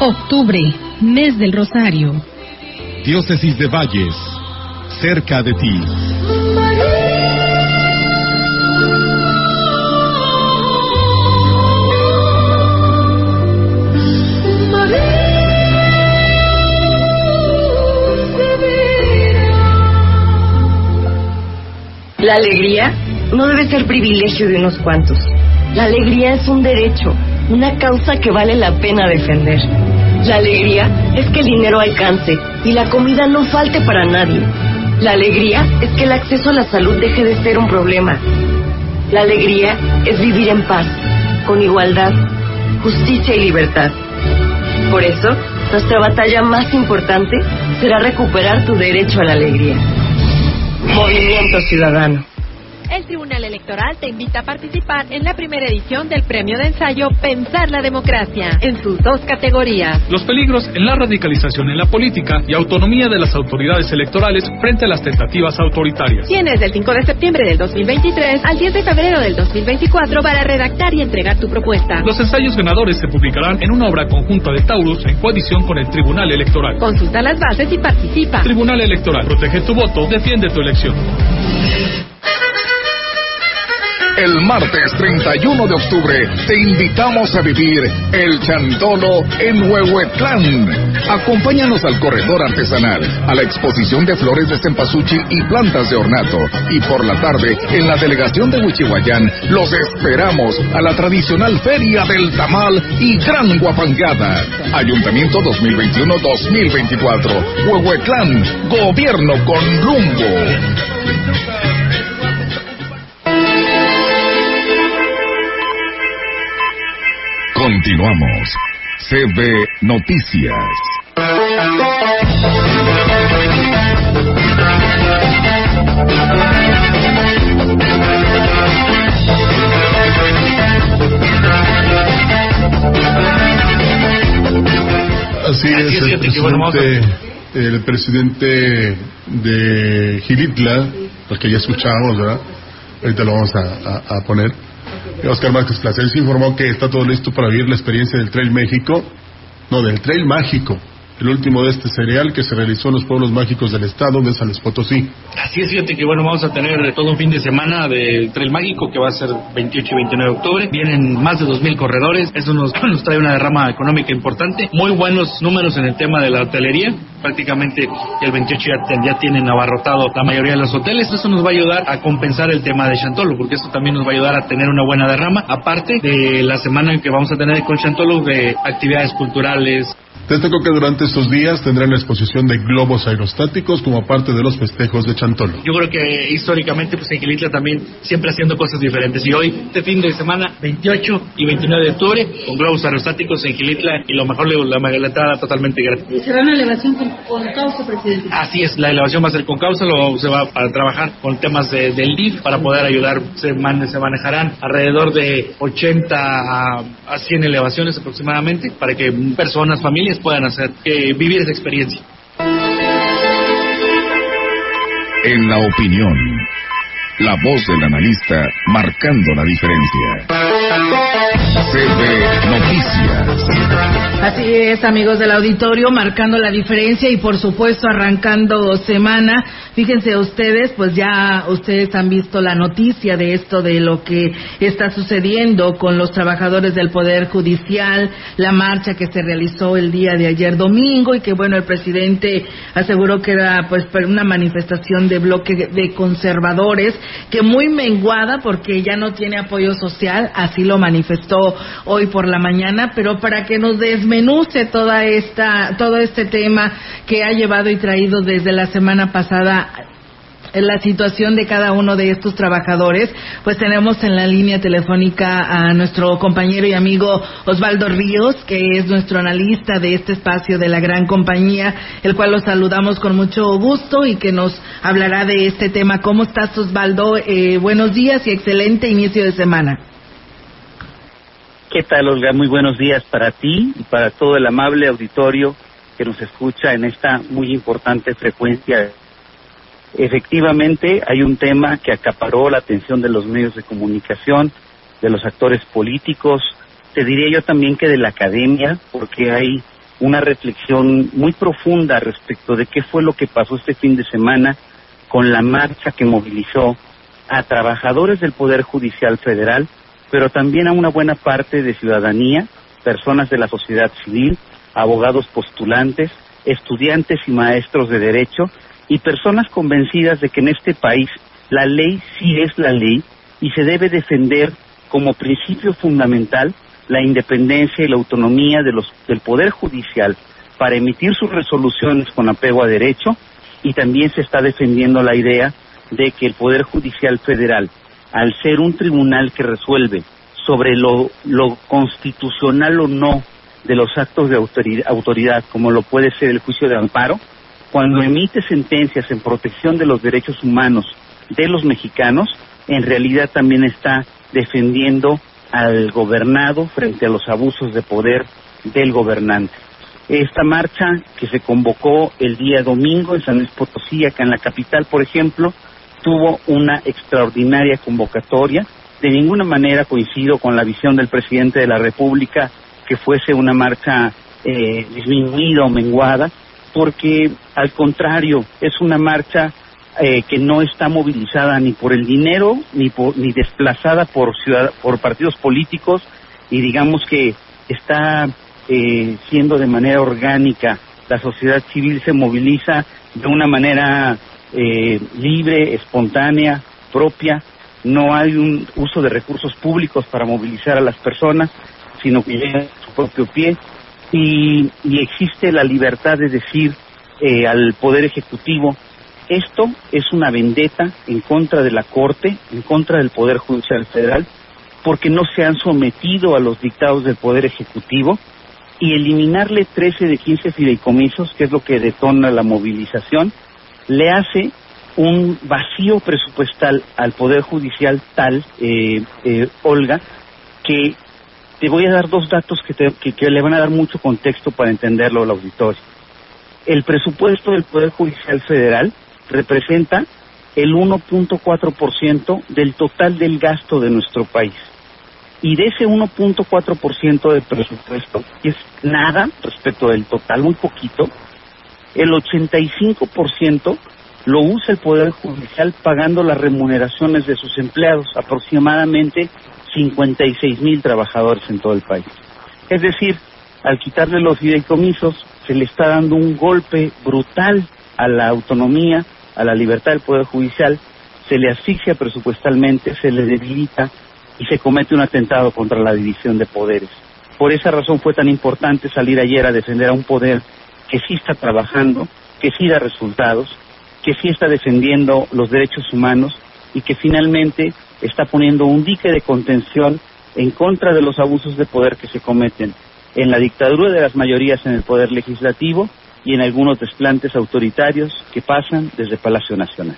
Octubre, mes del Rosario.
Diócesis de Valles, cerca de ti.
La alegría no debe ser privilegio de unos cuantos. La alegría es un derecho, una causa que vale la pena defender. La alegría es que el dinero alcance y la comida no falte para nadie. La alegría es que el acceso a la salud deje de ser un problema. La alegría es vivir en paz, con igualdad, justicia y libertad. Por eso, nuestra batalla más importante será recuperar tu derecho a la alegría. Movimiento Ciudadano.
El Tribunal Electoral te invita a participar en la primera edición del premio de ensayo Pensar la Democracia, en sus dos categorías.
Los peligros en la radicalización en la política y autonomía de las autoridades electorales frente a las tentativas autoritarias.
Tienes del 5 de septiembre del 2023 al 10 de febrero del 2024 para redactar y entregar tu propuesta.
Los ensayos ganadores se publicarán en una obra conjunta de Taurus en coalición con el Tribunal Electoral.
Consulta las bases y participa.
Tribunal Electoral, protege tu voto, defiende tu elección.
El martes 31 de octubre te invitamos a vivir el Chantolo en Huehuetlán. Acompáñanos al corredor artesanal, a la exposición de flores de cempasúchil y plantas de ornato. Y por la tarde, en la delegación de Huichihuayán, los esperamos a la tradicional Feria del Tamal y Gran Guapangada. Ayuntamiento 2021-2024. Huehuetlán, gobierno con rumbo. Continuamos. CB Noticias.
Así es, el presidente, el presidente de Gilitla, al que ya escuchamos, ¿verdad? Ahorita lo vamos a, a- a poner. Oscar Márquez Placeres informó que está todo listo para vivir la experiencia del Trail México, no, del Trail Mágico, el último de este serial que se realizó en los pueblos mágicos del estado de San Luis.
Así es, fíjate que bueno, vamos a tener todo un fin de semana del Trail Mágico que va a ser 28 y 29 de octubre. Vienen más de 2.000 corredores, eso nos, trae una derrama económica importante. Muy buenos números en el tema de la hotelería, prácticamente el 28 ya, tienen abarrotado la mayoría de los hoteles. Eso nos va a ayudar a compensar el tema de Chantolo, porque eso también nos va a ayudar a tener una buena derrama, aparte de la semana que vamos a tener con Chantolo de actividades culturales,
Destacó que durante estos días tendrán la exposición de globos aerostáticos como parte de los festejos de Chantolo.
Yo creo que históricamente pues en Gilitla también siempre haciendo cosas diferentes y hoy este fin de semana 28 y 29 de octubre con globos aerostáticos en Gilitla y lo mejor la magaletada totalmente gratis.
¿Será una elevación con, con, causa, presidente?
Así es, la elevación va a ser con causa, lo, se va a trabajar con temas de, del DIF para poder ayudar, se, man, se manejarán alrededor de 80 a, a 100 elevaciones aproximadamente para que personas, familias puedan hacer, eh, vivir esa experiencia.
En la opinión, la voz del analista marcando la diferencia. CB Noticias.
Así es, amigos del auditorio, marcando la diferencia y por supuesto arrancando semana. Fíjense ustedes, pues ya ustedes han visto la noticia de esto, de lo que está sucediendo con los trabajadores del Poder Judicial, la marcha que se realizó el día de ayer domingo y que bueno, el presidente aseguró que era pues una manifestación de bloque de conservadores que muy menguada porque ya no tiene apoyo social, así lo manifestó hoy por la mañana, pero para que nos desmenuce toda esta, todo este tema que ha llevado y traído desde la semana pasada la situación de cada uno de estos trabajadores, pues tenemos en la línea telefónica a nuestro compañero y amigo Osvaldo Ríos, que es nuestro analista de este espacio de la gran compañía, el cual lo saludamos con mucho gusto y que nos hablará de este tema. ¿Cómo estás, Osvaldo? Eh, buenos días y excelente inicio de semana.
¿Qué tal, Olga? Muy buenos días para ti y para todo el amable auditorio que nos escucha en esta muy importante frecuencia Efectivamente, hay un tema que acaparó la atención de los medios de comunicación, de los actores políticos, te diría yo también que de la academia, porque hay una reflexión muy profunda respecto de qué fue lo que pasó este fin de semana con la marcha que movilizó a trabajadores del Poder Judicial Federal, pero también a una buena parte de ciudadanía, personas de la sociedad civil, abogados postulantes, estudiantes y maestros de derecho, y personas convencidas de que en este país la ley sí es la ley y se debe defender como principio fundamental la independencia y la autonomía de los, del Poder Judicial para emitir sus resoluciones con apego a derecho y también se está defendiendo la idea de que el Poder Judicial Federal, al ser un tribunal que resuelve sobre lo, lo constitucional o no de los actos de autoridad, autoridad, como lo puede ser el juicio de amparo, cuando emite sentencias en protección de los derechos humanos de los mexicanos, en realidad también está defendiendo al gobernado frente a los abusos de poder del gobernante. Esta marcha que se convocó el día domingo en San Luis Potosí, acá en la capital, por ejemplo, tuvo una extraordinaria convocatoria. De ninguna manera coincido con la visión del presidente de la República que fuese una marcha eh, disminuida o menguada porque al contrario es una marcha eh, que no está movilizada ni por el dinero ni por, ni desplazada por por partidos políticos y digamos que está eh, siendo de manera orgánica. La sociedad civil se moviliza de una manera eh, libre espontánea propia. No hay un uso de recursos públicos para movilizar a las personas sino que llega a su propio pie y, y existe la libertad de decir eh, al Poder Ejecutivo, esto es una vendetta en contra de la Corte, en contra del Poder Judicial Federal, porque no se han sometido a los dictados del Poder Ejecutivo y eliminarle 13 de 15 fideicomisos, que es lo que detona la movilización, le hace un vacío presupuestal al Poder Judicial tal, eh, eh, Olga, que te voy a dar dos datos que, que, le van a dar mucho contexto para entenderlo al auditorio. El presupuesto del Poder Judicial Federal representa el 1.4% del total del gasto de nuestro país. Y de ese 1.4% del presupuesto, que es nada respecto del total, muy poquito, el 85% lo usa el Poder Judicial pagando las remuneraciones de sus empleados, aproximadamente 56 mil trabajadores en todo el país. Es decir, al quitarle los fideicomisos, se le está dando un golpe brutal a la autonomía, a la libertad del Poder Judicial, se le asfixia presupuestalmente, se le debilita y se comete un atentado contra la división de poderes. Por esa razón fue tan importante salir ayer a defender a un poder que sí está trabajando, que sí da resultados, que sí está defendiendo los derechos humanos y que finalmente está poniendo un dique de contención en contra de los abusos de poder que se cometen en la dictadura de las mayorías en el poder legislativo y en algunos desplantes autoritarios que pasan desde Palacio Nacional.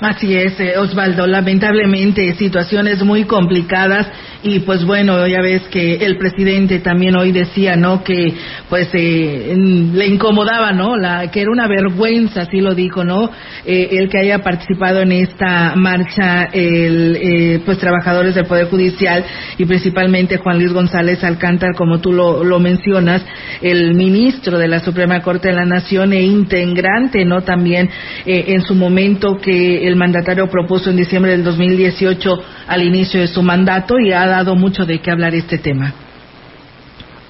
Así es, eh, Osvaldo. Lamentablemente, situaciones muy complicadas y pues bueno, ya ves que el presidente también hoy decía, ¿no? Que pues eh, le incomodaba, ¿no? La, que era una vergüenza, así lo dijo, ¿no? Eh, el que haya participado en esta marcha, el, pues trabajadores del Poder Judicial y principalmente Juan Luis González Alcántara, como tú lo, lo mencionas, el ministro de la Suprema Corte de la Nación e integrante, ¿no? También en su momento que el mandatario propuso en diciembre del 2018 al inicio de su mandato y ha dado mucho de qué hablar este tema.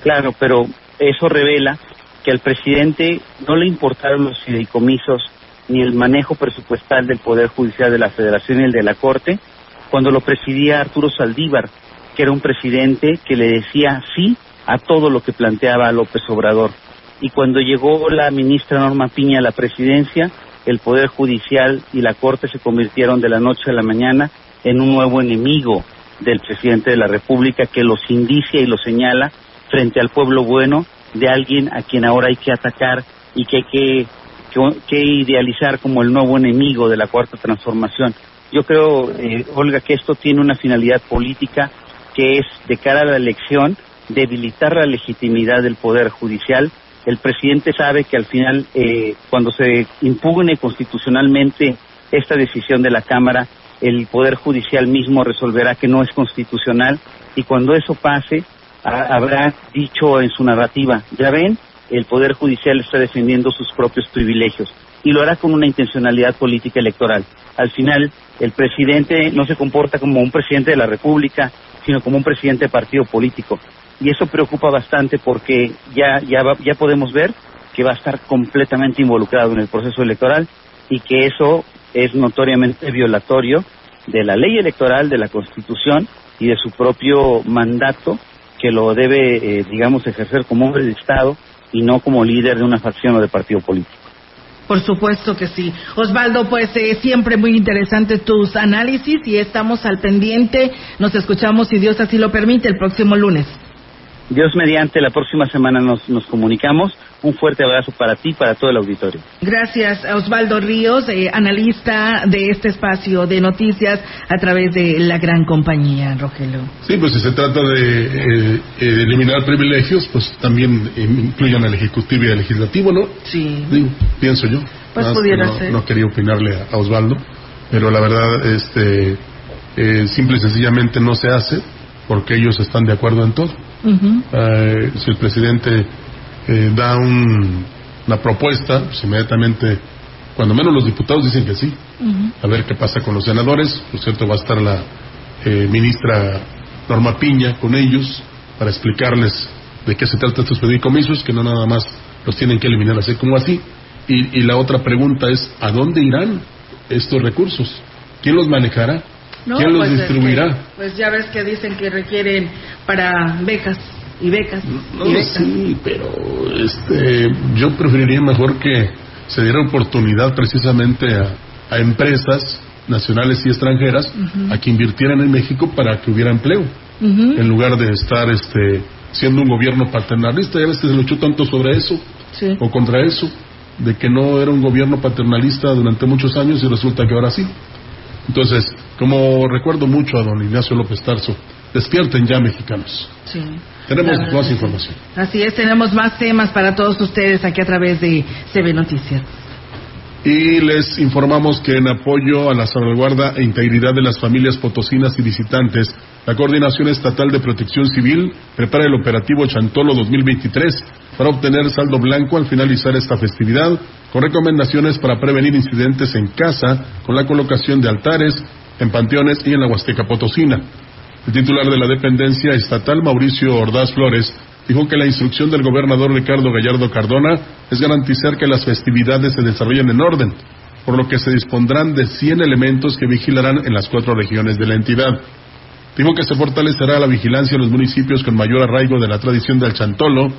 Claro, pero eso revela que al presidente no le importaron los fideicomisos ni el manejo presupuestal del Poder Judicial de la Federación y el de la Corte cuando lo presidía Arturo Saldívar, que era un presidente que le decía sí a todo lo que planteaba López Obrador. Y cuando llegó la ministra Norma Piña a la presidencia, el Poder Judicial y la Corte se convirtieron de la noche a la mañana en un nuevo enemigo del presidente de la República que los indicia y los señala frente al pueblo bueno de alguien a quien ahora hay que atacar y que hay que, que, idealizar como el nuevo enemigo de la Cuarta Transformación. Yo creo, eh, Olga, que esto tiene una finalidad política que es, de cara a la elección, debilitar la legitimidad del Poder Judicial el presidente sabe que al final, eh, cuando se impugne constitucionalmente esta decisión de la Cámara, el Poder Judicial mismo resolverá que no es constitucional y cuando eso pase, habrá dicho en su narrativa, ya ven, el Poder Judicial está defendiendo sus propios privilegios y lo hará con una intencionalidad política electoral. Al final, el presidente no se comporta como un presidente de la República, sino como un presidente de partido político y eso preocupa bastante porque ya, ya, ya podemos ver que va a estar completamente involucrado en el proceso electoral y que eso es notoriamente violatorio de la ley electoral, de la Constitución y de su propio mandato que lo debe, eh, digamos, ejercer como hombre de Estado y no como líder de una facción o de partido político.
Por supuesto que sí. Osvaldo, pues eh, siempre muy interesante tus análisis y estamos al pendiente. Nos escuchamos, si Dios así lo permite, el próximo lunes.
Dios mediante, la próxima semana nos, nos comunicamos. Un fuerte abrazo para ti y para todo el auditorio.
Gracias, Osvaldo Ríos, eh, analista de este espacio de noticias a través de la gran compañía, Rogelio.
Sí, pues si se trata de eh, eh, eliminar privilegios, pues también incluyan al Ejecutivo y al Legislativo, ¿no?
Sí.
pienso yo.
Pues pudiera
no,
ser.
No quería opinarle a, Osvaldo, pero la verdad, este, simple y sencillamente no se hace porque ellos están de acuerdo en todo. Eh, si el presidente eh, da una propuesta, pues inmediatamente, cuando menos los diputados dicen que sí. A ver qué pasa con los senadores. Por cierto, va a estar la eh, ministra Norma Piña con ellos para explicarles de qué se trata estos fideicomisos, que no nada más los tienen que eliminar así como así. Y, y la otra pregunta es, ¿a dónde irán estos recursos? ¿Quién los manejará? ¿Quién los pues, distribuirá?
pues ya ves que dicen que requieren para becas y becas.
No, sí, pero este, yo preferiría mejor que se diera oportunidad precisamente a, empresas nacionales y extranjeras a que invirtieran en México para que hubiera empleo, en lugar de estar este, siendo un gobierno paternalista. Ya ves que se luchó tanto sobre eso o contra eso, de que no era un gobierno paternalista durante muchos años y resulta que ahora sí. Entonces, como recuerdo mucho a don Ignacio López Tarso, despierten ya mexicanos.
Sí.
Tenemos más información.
Así es, tenemos más temas para todos ustedes aquí a través de CB Noticias.
Y les informamos que en apoyo a la salvaguarda e integridad de las familias potosinas y visitantes, la Coordinación Estatal de Protección Civil prepara el operativo Chantolo 2023 para obtener saldo blanco al finalizar esta festividad, con recomendaciones para prevenir incidentes en casa con la colocación de altares, en panteones y en la Huasteca Potosina. El titular de la dependencia estatal, Mauricio Ordaz Flores, dijo que la instrucción del gobernador Ricardo Gallardo Cardona es garantizar que las festividades se desarrollen en orden, por lo que se dispondrán de 100 elementos que vigilarán en las cuatro regiones de la entidad. Dijo que se fortalecerá la vigilancia en los municipios con mayor arraigo de la tradición del chantolo,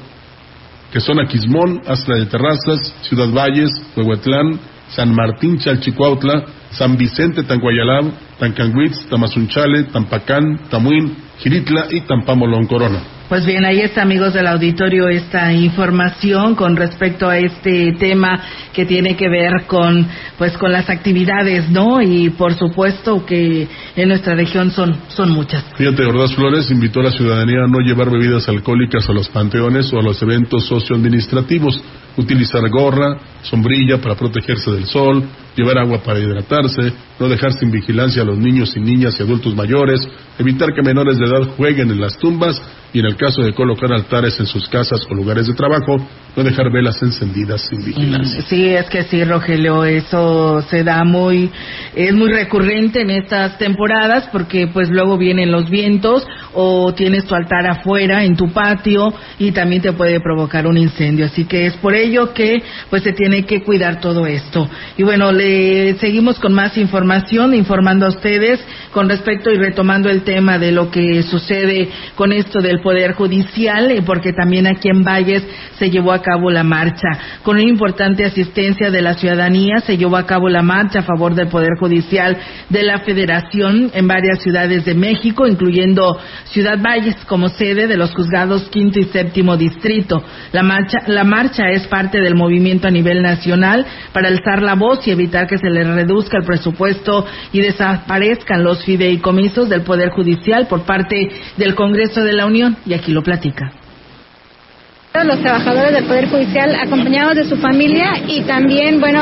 que son Aquismón, Astra de Terrazas, Ciudad Valles, Huehuetlán, San Martín Chalchicuautla, San Vicente Tanguayalab, Tancanguitz, Tamazunchale, Tampacán, Tamuín, Giritla y Tampamolón Corona.
Pues bien, ahí está, amigos del auditorio, esta información con respecto a este tema que tiene que ver con, pues, con las actividades, ¿no? Y por supuesto que en nuestra región son, son muchas.
Fíjate, Ordaz Flores invitó a la ciudadanía a no llevar bebidas alcohólicas a los panteones o a los eventos socioadministrativos, utilizar gorra, sombrilla para protegerse del sol, llevar agua para hidratarse, no dejar sin vigilancia a los niños y niñas y adultos mayores, evitar que menores de edad jueguen en las tumbas y en el caso de colocar altares en sus casas o lugares de trabajo, no dejar velas encendidas sin vigilancia.
Mm, Sí, es que sí, Rogelio, eso se da muy, es muy recurrente en estas temporadas porque pues luego vienen los vientos o tienes tu altar afuera en tu patio y también te puede provocar un incendio. Así que es por ello que pues se tiene que cuidar todo esto. Y bueno, le seguimos con más información, informando a ustedes con respecto y retomando el tema de lo que sucede con esto del Poder Judicial, eh, porque también aquí en Valles se llevó a cabo la marcha. Con una importante asistencia de la ciudadanía se llevó a cabo la marcha a favor del Poder Judicial de la Federación en varias ciudades de México, incluyendo Ciudad Valles como sede de los juzgados quinto y séptimo distrito. La marcha, la marcha es parte del movimiento a nivel nacional para alzar la voz y evitar que se le reduzca el presupuesto y desaparezcan los fideicomisos del Poder Judicial por parte del Congreso de la Unión. Y aquí lo platica.
Los trabajadores del Poder Judicial acompañados de su familia y también, bueno,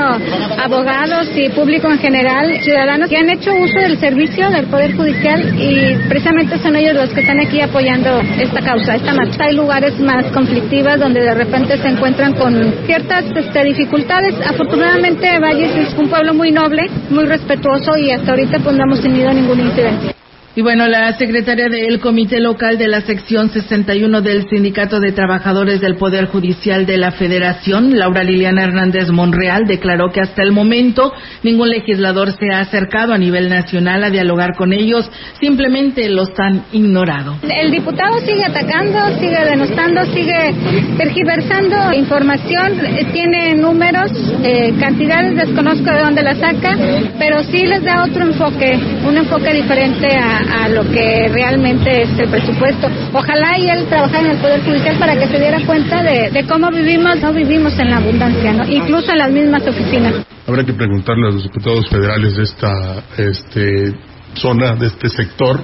abogados y público en general, ciudadanos que han hecho uso del servicio del Poder Judicial y precisamente son ellos los que están aquí apoyando esta causa, esta marcha. Hay lugares más conflictivas donde de repente se encuentran con ciertas este, dificultades. Afortunadamente Valles es un pueblo muy noble, muy respetuoso y hasta ahorita pues no hemos tenido ningún incidente.
Y bueno, la secretaria del Comité Local de la Sección 61 del Sindicato de Trabajadores del Poder Judicial de la Federación, Laura Liliana Hernández Monreal, declaró que hasta el momento ningún legislador se ha acercado a nivel nacional a dialogar con ellos, simplemente los han ignorado.
El diputado sigue atacando, sigue denostando, sigue tergiversando información, tiene números, eh, cantidades, desconozco de dónde la saca, pero sí les da otro enfoque, un enfoque diferente a, a lo que realmente es el presupuesto. Ojalá y él trabajara en el Poder Judicial para que se diera cuenta de, cómo vivimos, no vivimos en la abundancia, ¿no? incluso en las mismas oficinas.
Habrá que preguntarle a los diputados federales de esta este, zona, de este sector,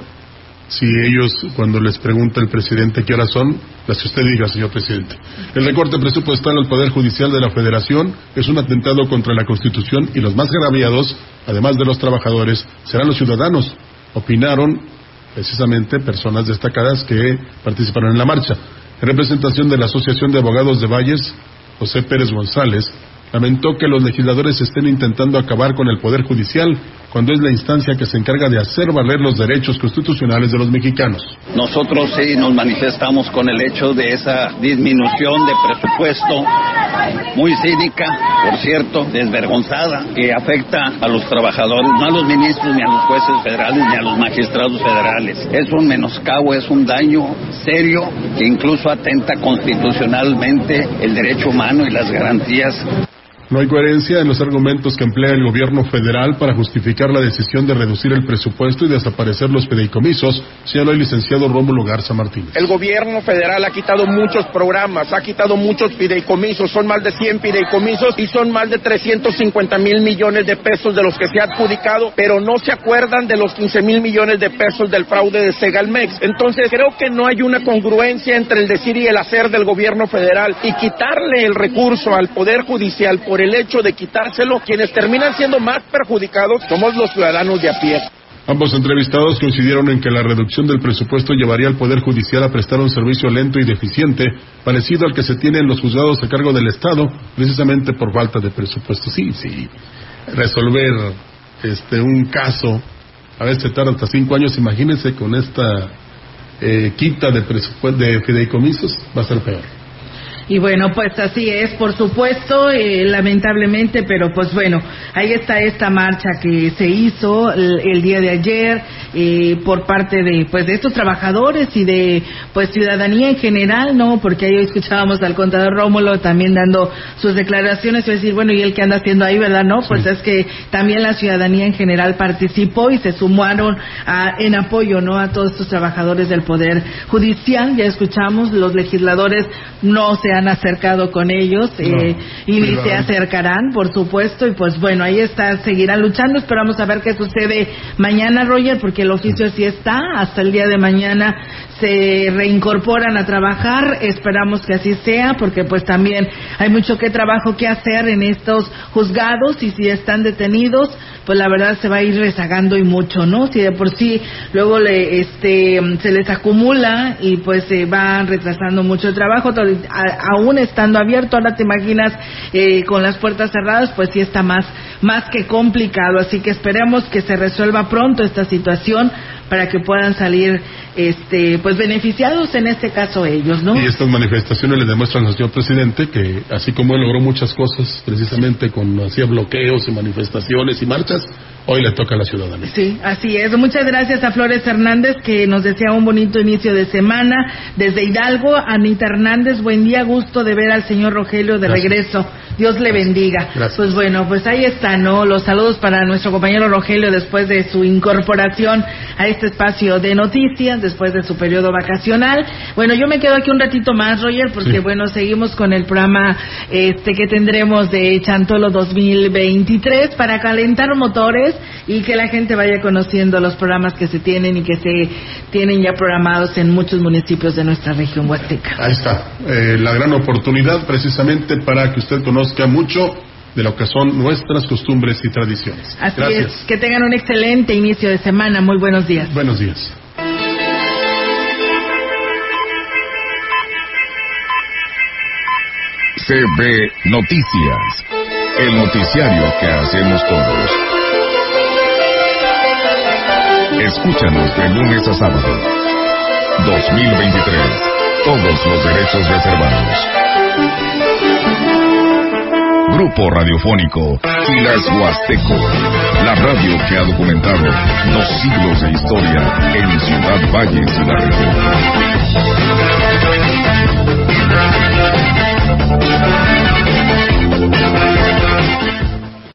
si ellos, cuando les pregunta el presidente qué horas son, las que usted diga, señor presidente. El recorte presupuestal al Poder Judicial de la Federación es un atentado contra la Constitución y los más agraviados, además de los trabajadores, serán los ciudadanos, opinaron precisamente personas destacadas que participaron en la marcha. En representación de la Asociación de Abogados de Valles, José Pérez González, lamentó que los legisladores estén intentando acabar con el Poder Judicial cuando es la instancia que se encarga de hacer valer los derechos constitucionales de los mexicanos.
Nosotros sí nos manifestamos con el hecho de esa disminución de presupuesto muy cínica, por cierto, desvergonzada, que afecta a los trabajadores, no a los ministros, ni a los jueces federales, ni a los magistrados federales. Es un menoscabo, es un daño serio que incluso atenta constitucionalmente el derecho humano y las garantías
no hay coherencia en los argumentos que emplea el gobierno federal para justificar la decisión de reducir el presupuesto y desaparecer los fideicomisos, señaló el licenciado Rómulo Garza Martínez.
El gobierno federal ha quitado muchos programas, ha quitado muchos fideicomisos, son más de 100 fideicomisos y son más de 350 mil millones de pesos de los que se ha adjudicado, pero no se acuerdan de los 15 mil millones de pesos del fraude de Segalmex. Entonces creo que no hay una congruencia entre el decir y el hacer del gobierno federal y quitarle el recurso al Poder Judicial por el hecho de quitárselo, quienes terminan siendo más perjudicados somos los ciudadanos de a pie.
Ambos entrevistados coincidieron en que la reducción del presupuesto llevaría al Poder Judicial a prestar un servicio lento y deficiente, parecido al que se tiene en los juzgados a cargo del Estado, precisamente por falta de presupuesto. Sí, sí, resolver este un caso, a veces tarda hasta cinco años, imagínense con esta eh, quita de, de fideicomisos, va a ser peor.
Y bueno, pues así es, por supuesto, eh, lamentablemente, pero pues bueno, ahí está esta marcha que se hizo el, el día de ayer eh, por parte de pues de estos trabajadores y de pues ciudadanía en general, ¿no? Porque ahí escuchábamos al contador Rómulo también dando sus declaraciones y decir, bueno, ¿y él qué anda haciendo ahí, verdad? No, pues es que también la ciudadanía en general participó y se sumaron a, en apoyo, ¿no? A todos estos trabajadores del Poder Judicial, ya escuchamos, los legisladores no se han acercado con ellos eh, y ni se acercarán, por supuesto, y pues bueno, ahí está, seguirán luchando, esperamos a ver qué sucede mañana, Roger, porque el oficio sí está, hasta el día de mañana se reincorporan a trabajar, esperamos que así sea, porque pues también hay mucho que trabajo que hacer en estos juzgados y si están detenidos, pues la verdad se va a ir rezagando y mucho, ¿no? Si de por sí luego le, este, se les acumula y pues se va retrasando mucho el trabajo, a- aún estando abierto, ahora te imaginas eh, con las puertas cerradas, pues sí está más, más que complicado, así que esperemos que se resuelva pronto esta situación para que puedan salir, este, pues beneficiados en este caso ellos, ¿no?
Y estas manifestaciones le demuestran al señor presidente que, así como él logró muchas cosas, precisamente con hacía bloqueos y manifestaciones y marchas, hoy le toca a la ciudadanía.
Sí, así es. Muchas gracias a Flores Hernández que nos desea un bonito inicio de semana. Desde Hidalgo, Anita Hernández, buen día, gusto de ver al señor Rogelio de
Gracias.
regreso. Dios le bendiga.
Gracias.
Pues bueno, pues ahí está, ¿no? Los saludos para nuestro compañero Rogelio después de su incorporación a este espacio de noticias, después de su periodo vacacional. Bueno, yo me quedo aquí un ratito más, Roger, porque
Sí.
bueno, seguimos con el programa este que tendremos de Chantolo 2023 para calentar motores y que la gente vaya conociendo los programas que se tienen y que se tienen ya programados en muchos municipios de nuestra región huasteca.
Ahí está, eh, la gran oportunidad precisamente para que usted conozca mucho de lo que son nuestras costumbres y tradiciones.
Así
Gracias.
es, que tengan un excelente inicio de semana. Muy buenos días.
Buenos días.
CB Noticias, el noticiario que hacemos todos. Escúchanos de lunes a sábado. 2023. Todos los derechos reservados. Grupo Radiofónico Quilas Huasteco. La radio que ha documentado dos siglos de historia en Ciudad Valles y la región.